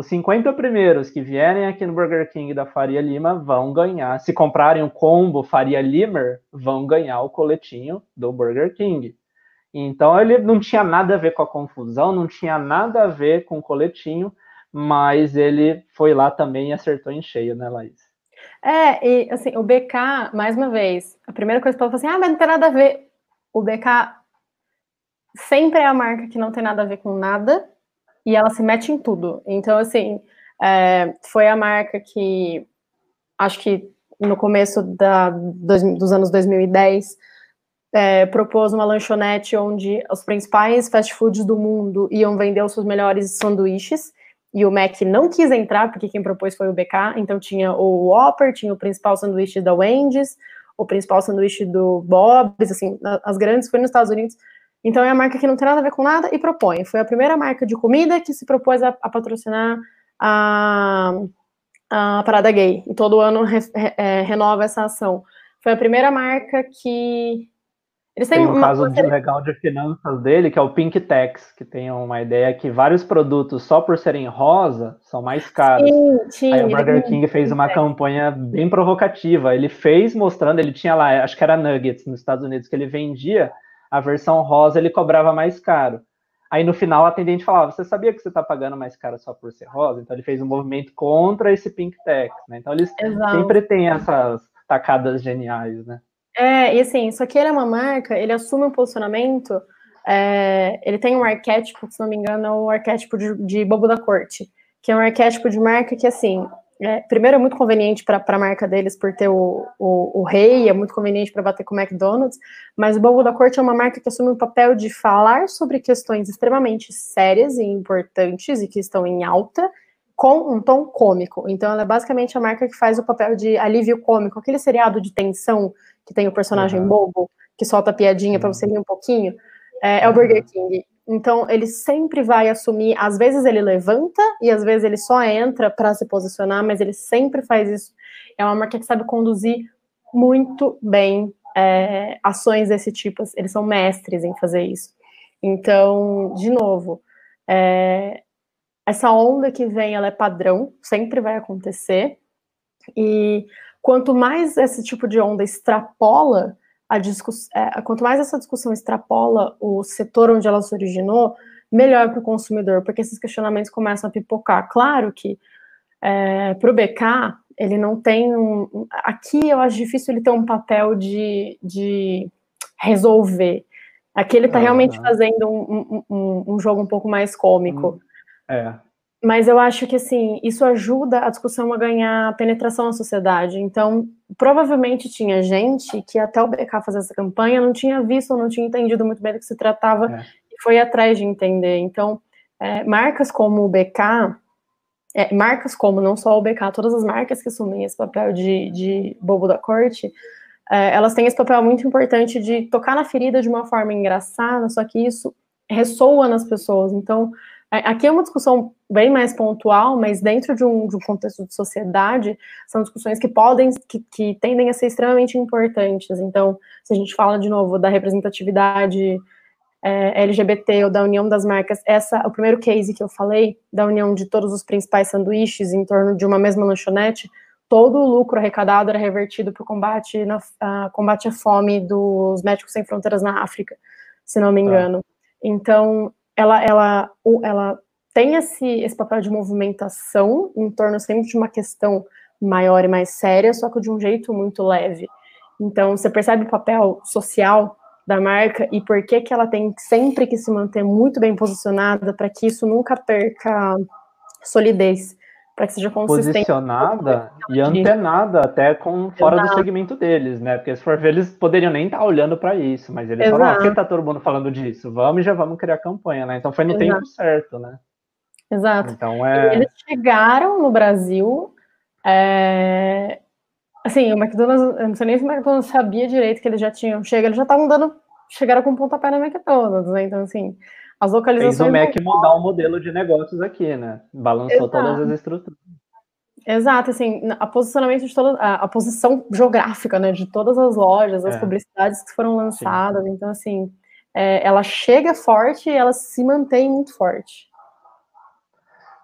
os 50 primeiros que vierem aqui no Burger King da Faria Lima vão ganhar. Se comprarem o combo Faria Limer, vão ganhar o coletinho do Burger King. Então ele não tinha nada a ver com a confusão, não tinha nada a ver com o coletinho, mas ele foi lá também e acertou em cheio, né, Laís? É, e assim, o BK, mais uma vez, a primeira coisa que eu falei assim, ah, mas não tem nada a ver. O BK sempre é a marca que não tem nada a ver com nada, e ela se mete em tudo. Então, assim, é, foi a marca que acho que no começo da, dos, dos anos 2010 é, propôs uma lanchonete onde os principais fast foods do mundo iam vender os seus melhores sanduíches e o Mac não quis entrar porque quem propôs foi o BK. Então tinha o Whopper, tinha o principal sanduíche da Wendy's, o principal sanduíche do Bob's, assim, as grandes foi nos Estados Unidos. Então é a marca que não tem nada a ver com nada e propõe. Foi a primeira marca de comida que se propôs a, a patrocinar a, a parada gay. E todo ano re, re, é, renova essa ação. Foi a primeira marca que. Eles têm tem um caso de legal de finanças dele, que é o Pink Tax, que tem uma ideia que vários produtos, só por serem rosa, são mais caros. Sim, sim, Aí o Burger King fez uma campanha bem provocativa. Ele fez mostrando, ele tinha lá, acho que era nuggets nos Estados Unidos, que ele vendia a versão rosa ele cobrava mais caro. Aí no final a atendente falava: Você sabia que você está pagando mais caro só por ser rosa? Então ele fez um movimento contra esse Pink Tax, né? Então eles Exato. sempre têm essas tacadas geniais, né? É, e assim, só que ele é uma marca, ele assume um posicionamento, é, ele tem um arquétipo, se não me engano, é o arquétipo de, de bobo da corte, que é um arquétipo de marca que, assim, é, primeiro, é muito conveniente para a marca deles por ter o, o, o rei, é muito conveniente para bater com o McDonald's, mas o Bobo da Corte é uma marca que assume o papel de falar sobre questões extremamente sérias e importantes e que estão em alta, com um tom cômico. Então, ela é basicamente a marca que faz o papel de alívio cômico, aquele seriado de tensão que tem o personagem uhum. bobo, que solta piadinha uhum. para você rir um pouquinho, é, é o Burger King. Então, ele sempre vai assumir, às vezes ele levanta e às vezes ele só entra para se posicionar, mas ele sempre faz isso. É uma marca que sabe conduzir muito bem é, ações desse tipo. Eles são mestres em fazer isso. Então, de novo, é, essa onda que vem, ela é padrão, sempre vai acontecer. E quanto mais esse tipo de onda extrapola a discuss... É, quanto mais essa discussão extrapola o setor onde ela se originou, melhor para o consumidor, porque esses questionamentos começam a pipocar. Claro que é, para o BK, ele não tem um. Aqui eu acho difícil ele ter um papel de, de resolver. Aqui ele está ah, realmente fazendo um, um, um, jogo um pouco mais cômico. É. Mas eu acho que assim, isso ajuda a discussão a ganhar penetração na sociedade. Então, provavelmente tinha gente que até o BK fazer essa campanha não tinha visto ou não tinha entendido muito bem do que se tratava é. e foi atrás de entender. Então, é, marcas como o BK, é, marcas como não só o BK, todas as marcas que assumem esse papel de, de bobo da corte, é, elas têm esse papel muito importante de tocar na ferida de uma forma engraçada, só que isso ressoa nas pessoas. Então, Aqui é uma discussão bem mais pontual, mas dentro de um, de um contexto de sociedade, são discussões que podem, que, que, tendem a ser extremamente importantes. Então, se a gente fala de novo da representatividade é, LGBT ou da união das marcas, essa, o primeiro case que eu falei, da união de todos os principais sanduíches em torno de uma mesma lanchonete, todo o lucro arrecadado era revertido para o combate, na, combate à fome dos Médicos Sem Fronteiras na África, se não me tá. engano. Então, ela, ela, ela tem esse, esse papel de movimentação em torno sempre de uma questão maior e mais séria, só que de um jeito muito leve. Então, você percebe o papel social da marca e por que que ela tem sempre que se manter muito bem posicionada para que isso nunca perca solidez, para que seja consistente. Posicionada e antenada até com fora Exato. do segmento deles, né? Porque se for ver, eles poderiam nem estar tá olhando para isso, mas eles Exato. falaram, ah, que tá todo mundo falando disso? Vamos e já vamos criar campanha, né? Então foi no Exato. tempo certo, né? Exato. Então é... Eles chegaram no Brasil é, Assim, o McDonald's, eu não sei nem se o McDonald's sabia direito que eles já tinham chega, eles já estavam dando, chegaram com pontapé no McDonald's, né? Então, assim, as localizações. Fez o Mac mudar o modelo de negócios aqui, né? Balançou Exato. todas as estruturas. Exato, assim, a posicionamento de toda a, a, posição geográfica, né, de todas as lojas, as é. publicidades que foram lançadas, Sim. então assim, é, ela chega forte e ela se mantém muito forte.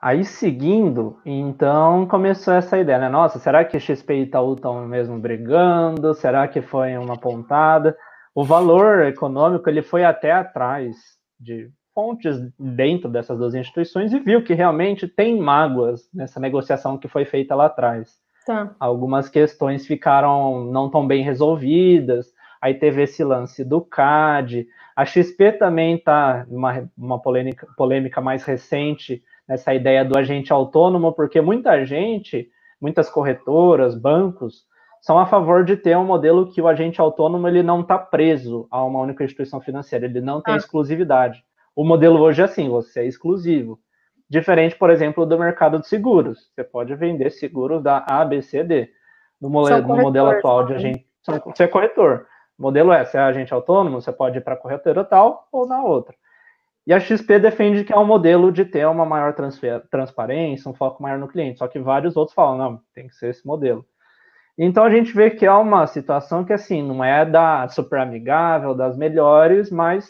Aí seguindo, então começou essa ideia, né? Nossa, será que XP e Itaú estão mesmo brigando? Será que foi uma pontada? O valor econômico ele foi até atrás de fontes dentro dessas duas instituições e viu que realmente tem mágoas nessa negociação que foi feita lá atrás. Tá. Algumas questões ficaram não tão bem resolvidas. Aí teve esse lance do CAD. A XP também está numa uma polêmica, polêmica mais recente nessa ideia do agente autônomo, porque muita gente, muitas corretoras, bancos, são a favor de ter um modelo que o agente autônomo ele não está preso a uma única instituição financeira, ele não tem ah. exclusividade. O modelo hoje é assim, você é exclusivo. Diferente, por exemplo, do mercado de seguros. Você pode vender seguros da A, B, C, D. No, modelo, no modelo atual de agente, você é corretor. O modelo é, você é agente autônomo, você pode ir para a corretora tal ou na outra. E a XP defende que é um modelo de ter uma maior transparência, um foco maior no cliente, só que vários outros falam, não, tem que ser esse modelo. Então a gente vê que é uma situação que, assim, não é da super amigável, das melhores, mas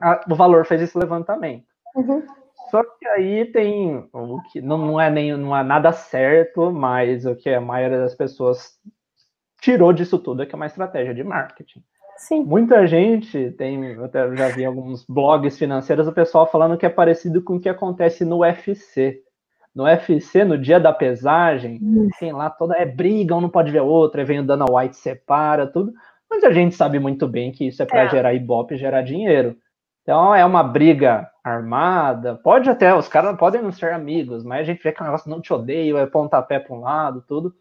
a, o valor fez esse levantamento. Uhum. Só que aí tem o que não, não é nem não é nada certo, mas o que a maioria das pessoas tirou disso tudo é que é uma estratégia de marketing. Sim. Muita gente tem, eu até já vi alguns blogs financeiros, o pessoal falando que é parecido com o que acontece no UFC. No UFC, no dia da pesagem, hum. tem lá toda é briga, um não pode ver outro, aí vem o Dana White separa, tudo. Mas a gente sabe muito bem que isso é para é. gerar ibope e gerar dinheiro. Então é uma briga armada, pode até, os caras podem não ser amigos, mas a gente vê que o negócio não te odeia, é pontapé para um lado, tudo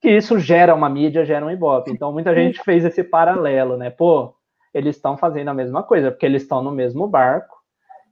que isso gera uma mídia, gera um ibope. Então muita gente fez esse paralelo, né? Pô, eles estão fazendo a mesma coisa, porque eles estão no mesmo barco.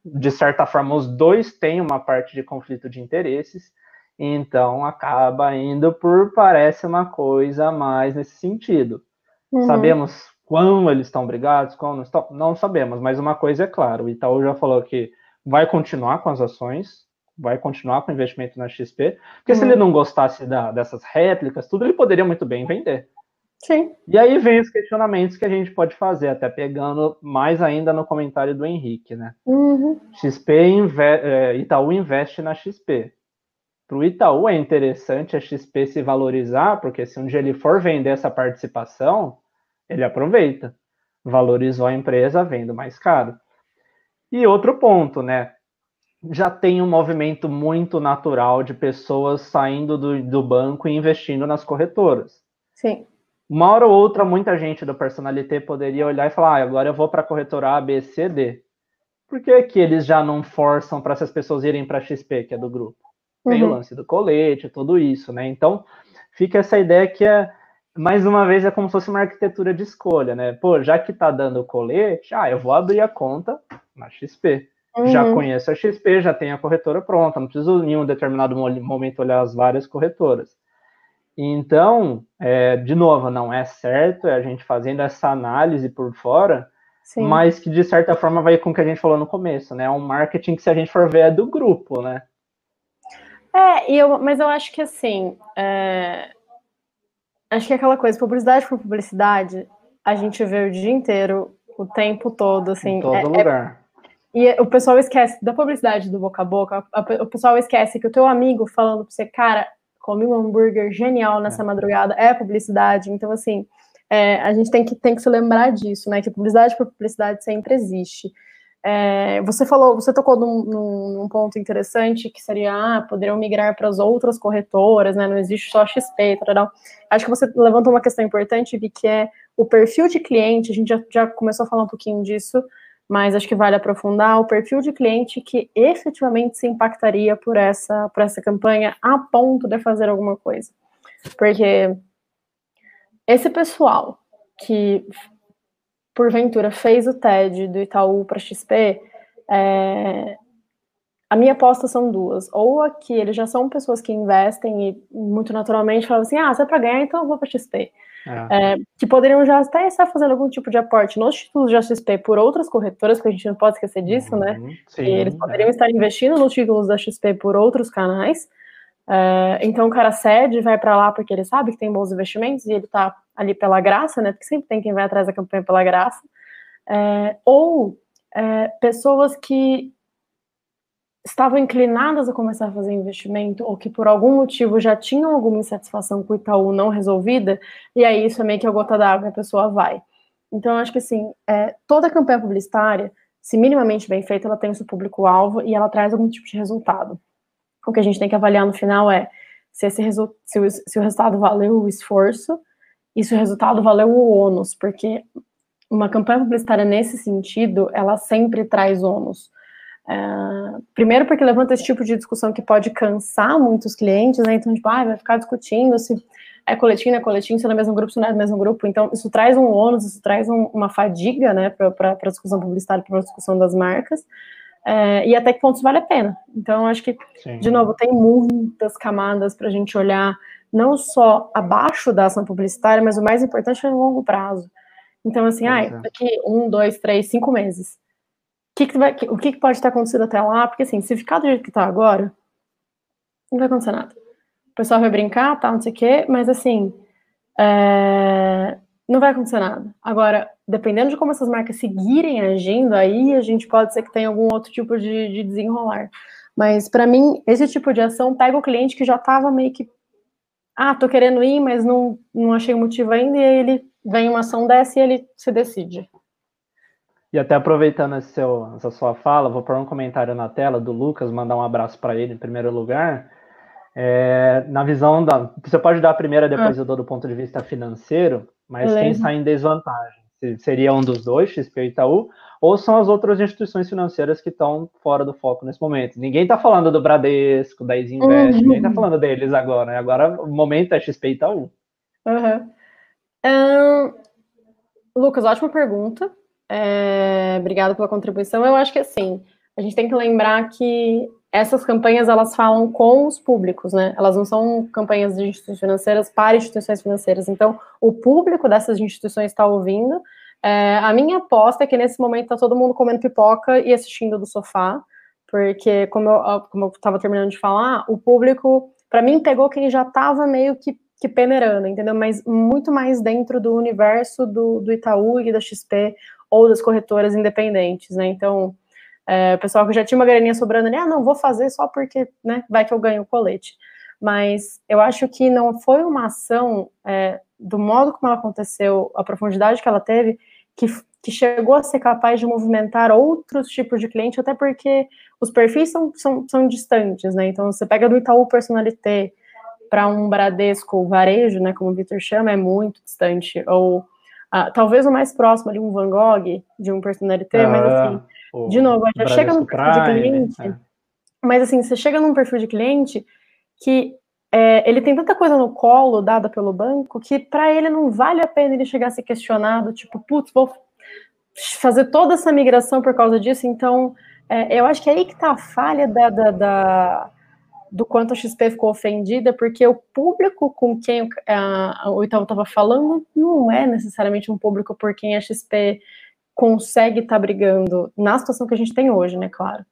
De certa forma, os dois têm uma parte de conflito de interesses, então acaba indo por parece uma coisa mais nesse sentido. Uhum. Sabemos quando eles estão brigados, quando não estão, não sabemos, mas uma coisa é clara, o Itaú já falou que vai continuar com as ações, vai continuar com investimento na XP, porque uhum. se ele não gostasse da, dessas réplicas, tudo, ele poderia muito bem vender. Sim. E aí vem os questionamentos que a gente pode fazer, até pegando mais ainda no comentário do Henrique, né? Uhum. XP inve é, Itaú investe na XP. Para o Itaú é interessante a XP se valorizar, porque se um dia ele for vender essa participação, ele aproveita. Valorizou a empresa vendo mais caro. E outro ponto, né? já tem um movimento muito natural de pessoas saindo do, do banco e investindo nas corretoras. Sim. Uma hora ou outra, muita gente do Personalité poderia olhar e falar: ah, agora eu vou para a corretora A, B, C, D. Por que, que eles já não forçam para essas pessoas irem para a XP, que é do grupo? Tem uhum. o lance do colete, tudo isso, né? Então, fica essa ideia que é, mais uma vez, é como se fosse uma arquitetura de escolha, né? Pô, já que tá dando o colete, ah, eu vou abrir a conta na XP. Uhum. Já conheço a XP, já tenho a corretora pronta, não preciso em um determinado momento olhar as várias corretoras. Então, é, de novo, não é certo, é a gente fazendo essa análise por fora, Sim. mas que de certa forma vai com o que a gente falou no começo, né? É um marketing que, se a gente for ver, é do grupo, né? É, eu, mas eu acho que assim. É, acho que é aquela coisa, publicidade por publicidade, a gente vê o dia inteiro, o tempo todo, assim. Em todo é, é lugar. E o pessoal esquece da publicidade do boca a boca, o pessoal esquece que o teu amigo falando pra você, cara, comi um hambúrguer genial nessa é. madrugada, é publicidade. Então, assim, é, a gente tem que, tem que se lembrar disso, né? Que publicidade por publicidade sempre existe. É, você falou, você tocou num, num, ponto interessante que seria, ah, poderiam migrar para as outras corretoras, né? Não existe só XP, tal. Acho que você levantou uma questão importante, Vi, que é o perfil de cliente. A gente já, já começou a falar um pouquinho disso, mas acho que vale aprofundar o perfil de cliente que efetivamente se impactaria por essa, por essa campanha a ponto de fazer alguma coisa. Porque esse pessoal que porventura fez o TED do Itaú para XP, é, a minha aposta são duas. Ou aqui eles já são pessoas que investem e muito naturalmente falam assim: ah, se é para ganhar, então eu vou para XP. É. É, que poderiam já até estar fazendo algum tipo de aporte nos títulos de XP por outras corretoras, porque a gente não pode esquecer disso, né? uhum, né? Sim, e eles poderiam é. estar investindo nos títulos da XP por outros canais. É, então o cara cede, vai para lá porque ele sabe que tem bons investimentos e ele está ali pela graça, né? Porque sempre tem quem vai atrás da campanha pela graça. É, ou é, pessoas que estavam inclinadas a começar a fazer investimento ou que por algum motivo já tinham alguma insatisfação com o Itaú não resolvida, e aí isso é meio que a gota d'água, a pessoa vai. Então, eu acho que assim, é, toda campanha publicitária, se minimamente bem feita, ela tem o seu público-alvo e ela traz algum tipo de resultado. O que a gente tem que avaliar no final é se, esse se, o, se o resultado valeu o esforço e se o resultado valeu o ônus, porque uma campanha publicitária nesse sentido, ela sempre traz ônus. Uh, primeiro porque levanta esse tipo de discussão que pode cansar muitos clientes, né? Então, tipo, ah, vai ficar discutindo se é coletinho, não é coletinho, se é no mesmo grupo, se não é no mesmo grupo. Então, isso traz um ônus, isso traz um, uma fadiga, né, para a discussão publicitária, para a discussão das marcas. Uh, e até que pontos vale a pena. Então, acho que, Sim. de novo, tem muitas camadas para a gente olhar não só abaixo da ação publicitária, mas o mais importante é no longo prazo. Então, assim, ah, daqui um, dois, três, cinco meses. O que, que vai, o que, que pode ter acontecido até lá? Porque, assim, se ficar do jeito que está agora, não vai acontecer nada. O pessoal vai brincar, tá, não sei o quê, mas, assim, é, não vai acontecer nada. Agora, dependendo de como essas marcas seguirem agindo, aí a gente pode ser que tenha algum outro tipo de, de desenrolar. Mas, para mim, esse tipo de ação pega o cliente que já estava meio que ah, tô querendo ir, mas não, não achei o motivo ainda, e aí ele vem uma ação dessa e ele se decide. E até aproveitando seu, essa sua fala, vou pôr um comentário na tela do Lucas, mandar um abraço para ele em primeiro lugar. É, na visão da. Você pode dar a primeira, depois ah. eu dou do ponto de vista financeiro, mas quem está em desvantagem? Seria um dos dois, XP e Itaú, ou são as outras instituições financeiras que estão fora do foco nesse momento. Ninguém está falando do Bradesco, da Invest, uhum. ninguém está falando deles agora. Né? Agora o momento é XP e Itaú. Uhum. Um, Lucas, ótima pergunta. É, obrigada pela contribuição. Eu acho que assim, a gente tem que lembrar que essas campanhas elas falam com os públicos, né? Elas não são campanhas de instituições financeiras para instituições financeiras. Então, o público dessas instituições está ouvindo é, a minha aposta é que nesse momento tá todo mundo comendo pipoca e assistindo do sofá, porque, como eu, como eu tava terminando de falar, o público, para mim, pegou quem já tava meio que, que peneirando, entendeu? Mas muito mais dentro do universo do, do Itaú e da XP ou das corretoras independentes, né? Então, é, o pessoal que já tinha uma graninha sobrando ali, ah, não, vou fazer só porque, né, vai que eu ganho o colete. Mas eu acho que não foi uma ação é, do modo como ela aconteceu, a profundidade que ela teve, que, que chegou a ser capaz de movimentar outros tipos de cliente, até porque os perfis são, são, são distantes, né? Então, você pega do Itaú Personalité para um Bradesco varejo, né, como o Victor chama, é muito distante. Ou ah, talvez o mais próximo ali, um Van Gogh, de um Personalité, ah, mas assim, de novo, já chega num perfil de cliente, é. mas assim, você chega num perfil de cliente que é, ele tem tanta coisa no colo dada pelo banco que para ele não vale a pena ele chegar a ser questionado, tipo, putz, vou fazer toda essa migração por causa disso. Então, é, eu acho que é aí que está a falha da, da, da, do quanto a XP ficou ofendida, porque o público com quem a, o Itaú estava falando não é necessariamente um público por quem a XP consegue estar tá brigando na situação que a gente tem hoje, né, claro.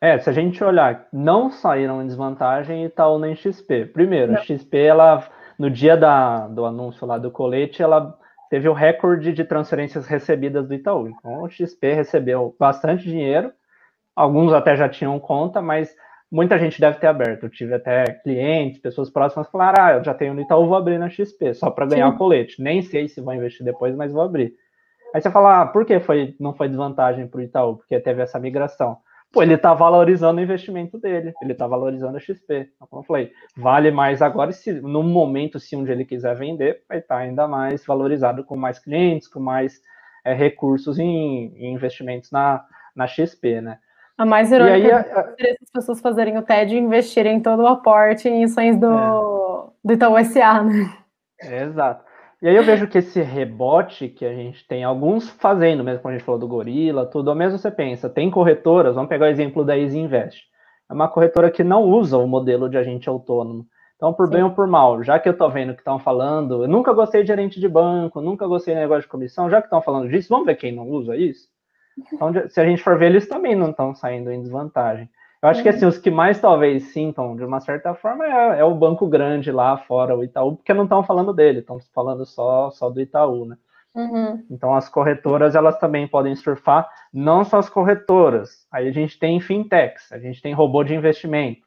É, se a gente olhar, não saíram em desvantagem Itaú nem XP. Primeiro, não. a XP, ela, no dia da, do anúncio lá do colete, ela teve o recorde de transferências recebidas do Itaú. Então, o XP recebeu bastante dinheiro, alguns até já tinham conta, mas muita gente deve ter aberto. Eu tive até clientes, pessoas próximas falaram: ah, eu já tenho no Itaú, vou abrir na XP, só para ganhar Sim. o colete. Nem sei se vou investir depois, mas vou abrir. Aí você fala, ah, por que foi, não foi desvantagem para o Itaú? Porque teve essa migração. Pô, ele está valorizando o investimento dele, ele está valorizando a XP. Então, como eu falei, vale mais agora, se no momento, se um dia ele quiser vender, vai estar tá ainda mais valorizado com mais clientes, com mais é, recursos em, em, investimentos na, na XP, né? A mais irônica e aí, a, as pessoas fazerem o TED e investirem todo o aporte em ações do, é. do Itaú SA, né? É, exato. E aí eu vejo que esse rebote que a gente tem, alguns fazendo, mesmo quando a gente falou do Gorila, tudo, ao mesmo você pensa, tem corretoras, vamos pegar o exemplo da Easy Invest. É uma corretora que não usa o modelo de agente autônomo. Então, por Sim. bem ou por mal, já que eu estou vendo que estão falando, eu nunca gostei de gerente de banco, nunca gostei de negócio de comissão, já que estão falando disso, vamos ver quem não usa isso? Então, se a gente for ver, eles também não estão saindo em desvantagem. Eu acho que assim, os que mais talvez sintam, de uma certa forma, é, é o banco grande lá fora, o Itaú, porque não estão falando dele, estão falando só, só do Itaú, né? Uhum. Então as corretoras elas também podem surfar, não só as corretoras. Aí a gente tem fintechs, a gente tem robô de investimento.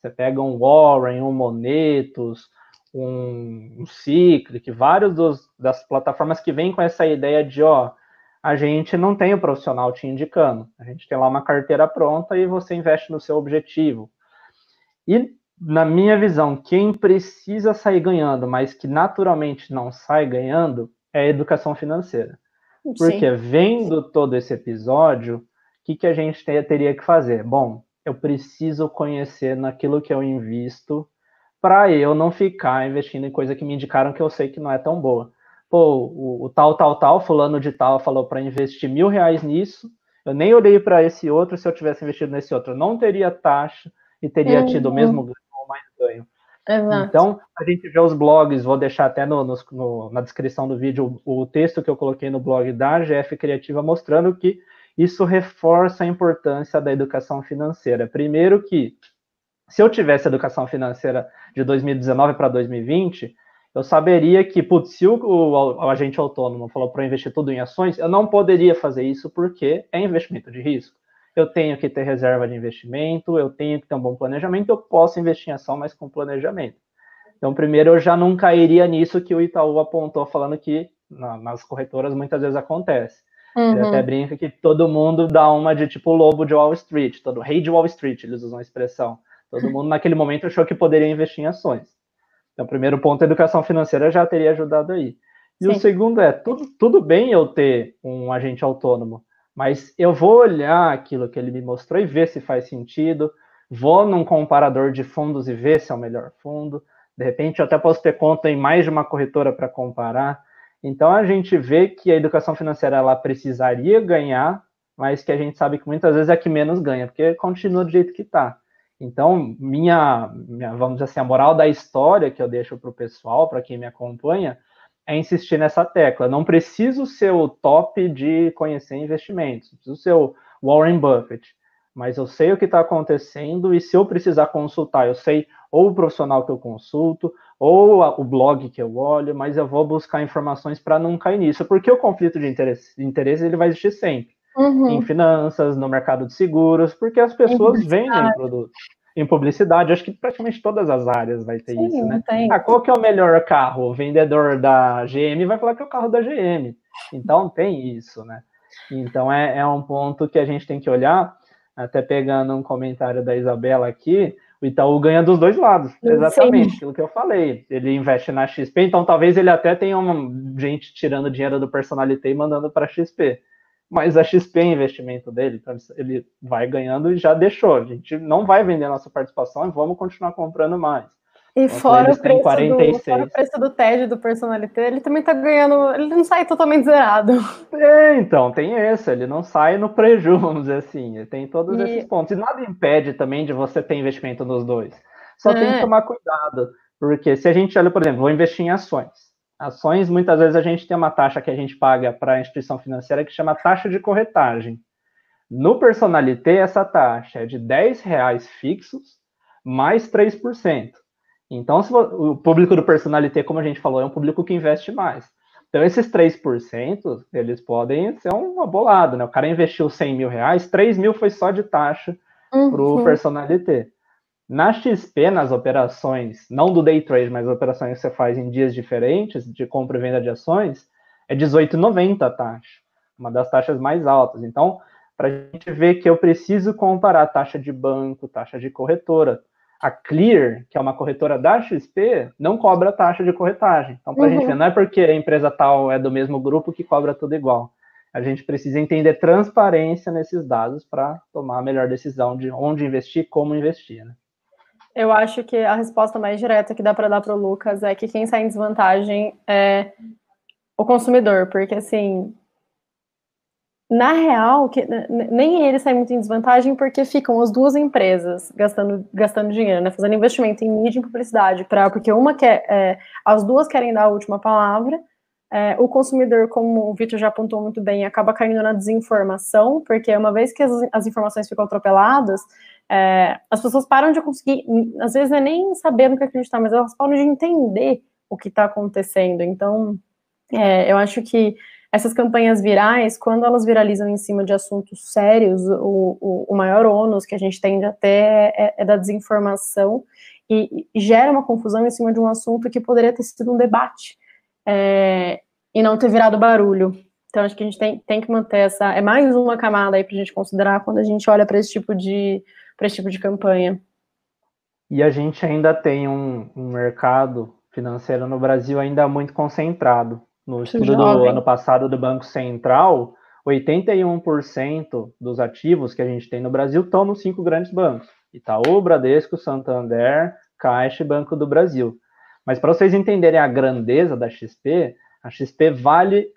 Você pega um Warren, um Monetos, um, um Cyclic, vários dos, das plataformas que vêm com essa ideia de ó, a gente não tem o profissional te indicando. A gente tem lá uma carteira pronta e você investe no seu objetivo. E, na minha visão, quem precisa sair ganhando, mas que naturalmente não sai ganhando, é a educação financeira. Porque Sim. vendo todo esse episódio, o que, que a gente teria que fazer? Bom, eu preciso conhecer naquilo que eu invisto para eu não ficar investindo em coisa que me indicaram que eu sei que não é tão boa pô, o, o tal, tal, tal, fulano de tal falou para investir mil reais nisso, eu nem olhei para esse outro, se eu tivesse investido nesse outro, eu não teria taxa e teria uhum. tido o mesmo ganho ou mais ganho. Exato. Então, a gente vê os blogs, vou deixar até no, no, na descrição do vídeo o, o texto que eu coloquei no blog da GF Criativa, mostrando que isso reforça a importância da educação financeira. Primeiro que, se eu tivesse educação financeira de 2019 para 2020, eu saberia que, putz, se o, o, o agente autônomo falou para investir tudo em ações, eu não poderia fazer isso porque é investimento de risco. Eu tenho que ter reserva de investimento, eu tenho que ter um bom planejamento, eu posso investir em ação, mas com planejamento. Então, primeiro, eu já não cairia nisso que o Itaú apontou, falando que na, nas corretoras muitas vezes acontece. Uhum. Ele até brinca que todo mundo dá uma de tipo lobo de Wall Street, todo rei de Wall Street, eles usam a expressão. Todo mundo naquele momento achou que poderia investir em ações. Então, o primeiro ponto, a educação financeira já teria ajudado aí. E Sim. o segundo é, tudo, tudo bem eu ter um agente autônomo, mas eu vou olhar aquilo que ele me mostrou e ver se faz sentido, vou num comparador de fundos e ver se é o melhor fundo, de repente eu até posso ter conta em mais de uma corretora para comparar. Então a gente vê que a educação financeira ela precisaria ganhar, mas que a gente sabe que muitas vezes é que menos ganha, porque continua do jeito que está. Então, minha, minha, vamos dizer assim, a moral da história que eu deixo para o pessoal, para quem me acompanha, é insistir nessa tecla. Não preciso ser o top de conhecer investimentos, preciso ser o Warren Buffett, mas eu sei o que está acontecendo e se eu precisar consultar, eu sei ou o profissional que eu consulto, ou o blog que eu olho, mas eu vou buscar informações para não cair nisso, porque o conflito de interesse, interesse ele vai existir sempre uhum. em finanças, no mercado de seguros, porque as pessoas vendem produtos. Em publicidade, acho que praticamente todas as áreas vai ter Sim, isso, né? Tem. Ah, qual que é o melhor carro? O vendedor da GM vai falar que é o carro da GM. Então tem isso, né? Então é, é um ponto que a gente tem que olhar, até pegando um comentário da Isabela aqui, o Itaú ganha dos dois lados, exatamente Sim. aquilo que eu falei. Ele investe na XP, então talvez ele até tenha uma gente tirando dinheiro do personalité e mandando para XP mas a XP é investimento dele, então ele vai ganhando e já deixou. A gente não vai vender nossa participação e vamos continuar comprando mais. E então, fora o, preço 46. do, fora o preço do TED do personalité, ele também está ganhando, ele não sai totalmente zerado. É, então, tem esse, ele não sai no preju, vamos dizer assim, tem todos e... esses pontos. E nada impede também de você ter investimento nos dois. Só é. tem que tomar cuidado, porque se a gente olha, por exemplo, vou investir em ações. Ações, muitas vezes a gente tem uma taxa que a gente paga para a instituição financeira que chama taxa de corretagem. No Personalité, essa taxa é de 10 reais fixos mais 3%. Então, se o público do Personalité, como a gente falou, é um público que investe mais. Então, esses 3%, eles podem ser uma bolada, né? O cara investiu 100 mil reais, 3 mil foi só de taxa uhum. para o Personalité. Na XP, nas operações, não do day trade, mas operações que você faz em dias diferentes, de compra e venda de ações, é 18,90 a taxa, uma das taxas mais altas. Então, para a gente ver que eu preciso comparar taxa de banco, taxa de corretora. A Clear, que é uma corretora da XP, não cobra taxa de corretagem. Então, para a uhum. gente ver, não é porque a empresa tal é do mesmo grupo que cobra tudo igual. A gente precisa entender transparência nesses dados para tomar a melhor decisão de onde investir, como investir. Né? Eu acho que a resposta mais direta que dá para dar para o Lucas é que quem sai em desvantagem é o consumidor, porque assim, na real, que, nem ele sai muito em desvantagem porque ficam as duas empresas gastando, gastando dinheiro, né, fazendo investimento em mídia e publicidade, pra, porque uma quer, é, as duas querem dar a última palavra, é, o consumidor, como o Vitor já apontou muito bem, acaba caindo na desinformação, porque uma vez que as, as informações ficam atropeladas, é, as pessoas param de conseguir, às vezes é nem saber no que acreditar, mas elas param de entender o que está acontecendo. Então, é, eu acho que essas campanhas virais, quando elas viralizam em cima de assuntos sérios, o, o, o maior ônus que a gente tende a ter é, é da desinformação e, e, gera uma confusão em cima de um assunto que poderia ter sido um debate é, e não ter virado barulho. Então, acho que a gente tem, tem que manter essa. É mais uma camada aí para a gente considerar quando a gente olha para esse tipo de esse tipo de campanha. E a gente ainda tem um, um mercado financeiro no Brasil ainda muito concentrado. No estudo do ano passado do Banco Central, 81% dos ativos que a gente tem no Brasil estão nos cinco grandes bancos: Itaú, Bradesco, Santander, Caixa e Banco do Brasil. Mas para vocês entenderem a grandeza da XP, a XP vale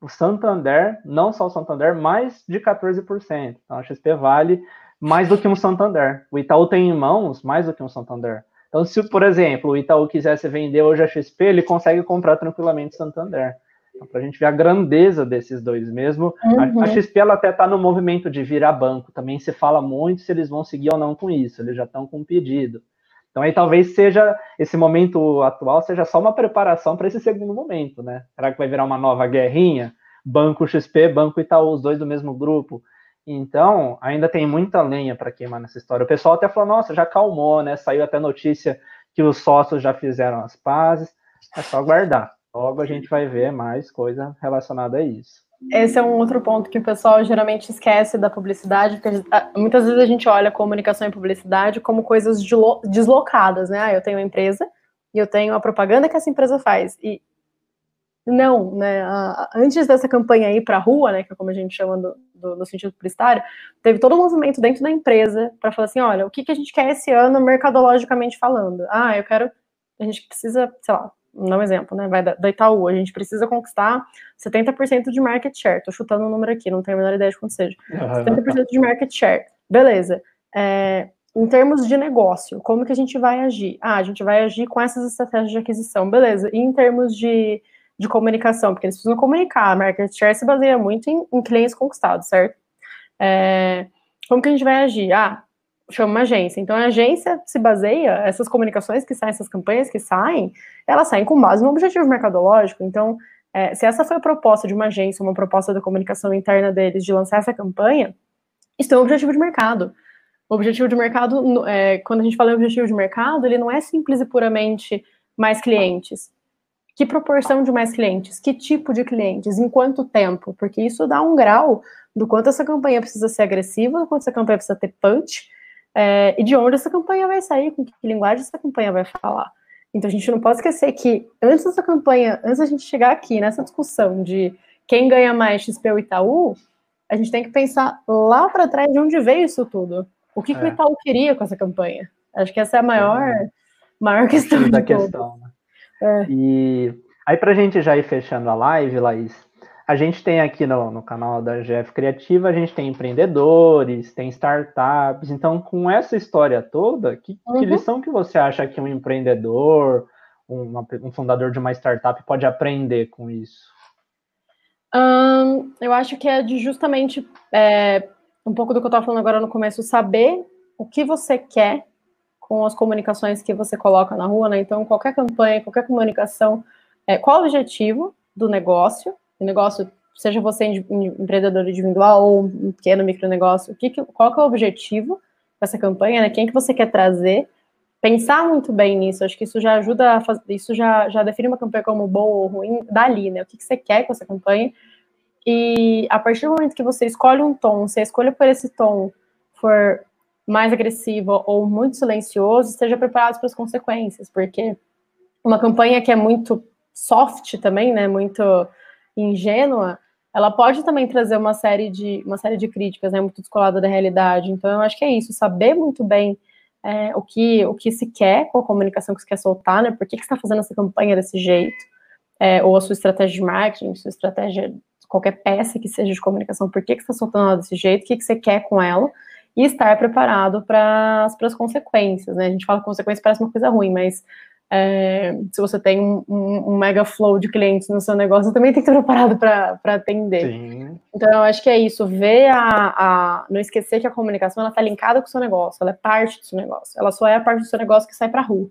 o Santander, não só o Santander, mais de 14%. Então a XP vale mais do que um Santander. O Itaú tem em mãos mais do que um Santander. Então, se, por exemplo, o Itaú quisesse vender hoje a XP, ele consegue comprar tranquilamente Santander. Então, para a gente ver a grandeza desses dois mesmo. Uhum. A, XP ela até está no movimento de virar banco. Também se fala muito se eles vão seguir ou não com isso. Eles já estão com um pedido. Então aí talvez seja esse momento atual seja só uma preparação para esse segundo momento, né? Será que vai virar uma nova guerrinha? Banco XP, Banco Itaú, os dois do mesmo grupo. Então, ainda tem muita lenha para queimar nessa história. O pessoal até falou: nossa, já calmou, né? Saiu até notícia que os sócios já fizeram as pazes. É só aguardar. Logo a gente vai ver mais coisa relacionada a isso. Esse é um outro ponto que o pessoal geralmente esquece da publicidade, porque ah, muitas vezes a gente olha comunicação e publicidade como coisas deslocadas, né? Ah, eu tenho uma empresa e eu tenho a propaganda que essa empresa faz. E não, né? Antes dessa campanha aí para a rua, né, que é como a gente chama do, do, no sentido publicitário, teve todo um movimento dentro da empresa para falar assim, olha, o que, que a gente quer esse ano mercadologicamente falando? Ah, eu quero, a gente precisa, sei lá, dar um exemplo, né, vai da, da Itaú, a gente precisa conquistar 70% de market share, tô chutando o um número aqui, não tenho a menor ideia de quanto seja, 70% de market share, beleza, é, em termos de negócio, como que a gente vai agir? Ah, a gente vai agir com essas estratégias de aquisição, beleza, e em termos de de comunicação, porque eles precisam comunicar. A market share se baseia muito em, em clientes conquistados, certo? É, como que a gente vai agir? Ah, chama uma agência. Então, a agência se baseia, essas comunicações que saem, essas campanhas que saem, elas saem com base no objetivo mercadológico. Então, é, se essa foi a proposta de uma agência, uma proposta da comunicação interna deles de lançar essa campanha, isso tem um objetivo de mercado. O objetivo de mercado, é, quando a gente fala em objetivo de mercado, ele não é simples e puramente mais clientes. Que proporção de mais clientes? Que tipo de clientes? Em quanto tempo? Porque isso dá um grau do quanto essa campanha precisa ser agressiva, do quanto essa campanha precisa ter punch, é, e de onde essa campanha vai sair, com que linguagem essa campanha vai falar. Então a gente não pode esquecer que antes dessa campanha, antes da gente chegar aqui nessa discussão de quem ganha mais XP ou Itaú, a gente tem que pensar lá para trás de onde veio isso tudo. O que, é. que o é. Itaú queria com essa campanha? Acho que essa é a maior, é. maior questão. Da questão, né? É. E aí, para a gente já ir fechando a live, Laís, a gente tem aqui no, no canal da GF Criativa, a gente tem empreendedores, tem startups. Então, com essa história toda, que, uhum. que lição que você acha que um empreendedor, uma, um fundador de uma startup pode aprender com isso? Eu acho que é de justamente é, um pouco do que eu estava falando agora no começo, saber o que você quer com as comunicações que você coloca na rua, né? Então, qualquer campanha, qualquer comunicação, é, qual o objetivo do negócio? O negócio, seja você empreendedor individual ou um pequeno micronegócio, o que, qual que é o objetivo dessa campanha, né? Quem que você quer trazer? pensar muito bem nisso. Acho que isso já ajuda a fazer, isso já, já define uma campanha como boa ou ruim dali, né? O que, que você quer com essa campanha. E a partir do momento que você escolhe um tom, se a escolha por esse tom for mais agressivo ou muito silencioso, esteja preparado para as consequências, porque uma campanha que é muito soft também, né, muito ingênua, ela pode também trazer uma série de uma série de críticas, né, muito descolada da realidade. Então, eu acho que é isso, saber muito bem é, o, que, o que se quer com a comunicação que se quer soltar, né? Por que, que você está fazendo essa campanha desse jeito? É, ou a sua estratégia de marketing, sua estratégia, qualquer peça que seja de comunicação, por que, que você está soltando ela desse jeito? O que, que você quer com ela? E estar preparado para as consequências, né? A gente fala que consequência parece uma coisa ruim, mas é, se você tem um, um, mega flow de clientes no seu negócio, você também tem que estar preparado para atender. Sim. Então, eu acho que é isso, ver a, a não esquecer que a comunicação ela está linkada com o seu negócio, ela é parte do seu negócio, ela só é a parte do seu negócio que sai para a rua.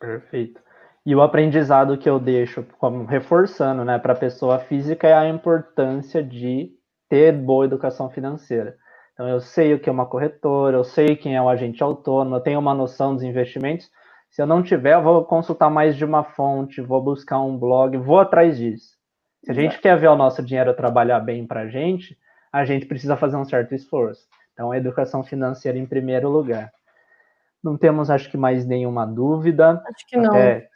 Perfeito. E o aprendizado que eu deixo, como reforçando, né, para a pessoa física é a importância de ter boa educação financeira. Então, eu sei o que é uma corretora, eu sei quem é o agente autônomo, eu tenho uma noção dos investimentos, se eu não tiver, eu vou consultar mais de uma fonte, vou buscar um blog, vou atrás disso. Se a gente quer ver o nosso dinheiro trabalhar bem para a gente, a gente precisa fazer um certo esforço. Então, a educação financeira em primeiro lugar. Não temos, acho que, mais nenhuma dúvida. Acho que não. Até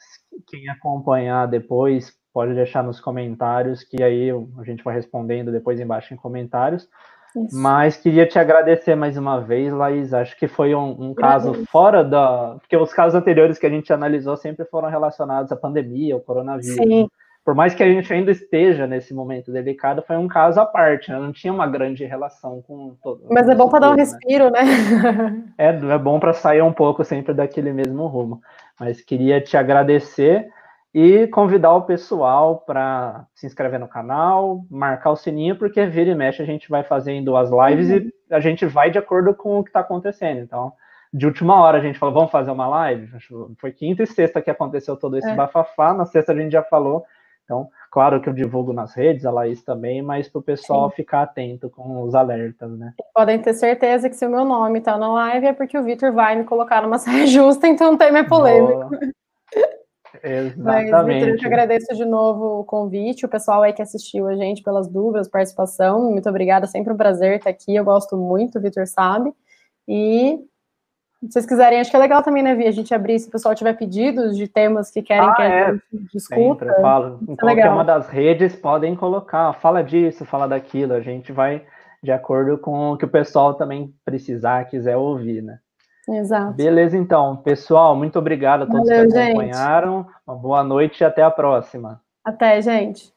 quem acompanhar depois pode deixar nos comentários, que aí a gente vai respondendo depois embaixo em comentários. Isso. Mas queria te agradecer mais uma vez, Laís. Acho que foi um, um caso fora da. Porque os casos anteriores que a gente analisou sempre foram relacionados à pandemia, ao coronavírus. Sim. Por mais que a gente ainda esteja nesse momento delicado, foi um caso à parte, né? não tinha uma grande relação com todo. Mas é bom para dar um né? respiro, né? é, é bom para sair um pouco sempre daquele mesmo rumo. Mas queria te agradecer e convidar o pessoal para se inscrever no canal, marcar o sininho, porque vira e mexe a gente vai fazendo as lives uhum. e a gente vai de acordo com o que está acontecendo. Então, de última hora a gente falou, vamos fazer uma live? Foi quinta e sexta que aconteceu todo esse é. bafafá, na sexta a gente já falou. Então, claro que eu divulgo nas redes, a Laís também, mas para o pessoal Sim. ficar atento com os alertas, né? Podem ter certeza que se o meu nome está na live é porque o Vitor vai me colocar numa saia justa, então não tem mais polêmica. Exatamente. Mas, Victor, eu te agradeço de novo o convite, o pessoal aí que assistiu a gente pelas dúvidas, participação. Muito obrigada, sempre um prazer estar aqui. Eu gosto muito, o Vitor sabe. E se vocês quiserem, acho que é legal também, né, Vi, a gente abrir, se o pessoal tiver pedidos de temas que querem ah, que a é. gente discuta. Sempre, falo. Em é qualquer legal. uma das redes podem colocar, fala disso, fala daquilo, a gente vai de acordo com o que o pessoal também precisar, quiser ouvir, né? Exato. Beleza, então. Pessoal, muito obrigado a todos Valeu, que acompanharam. Gente. Uma boa noite e até a próxima. Até, gente.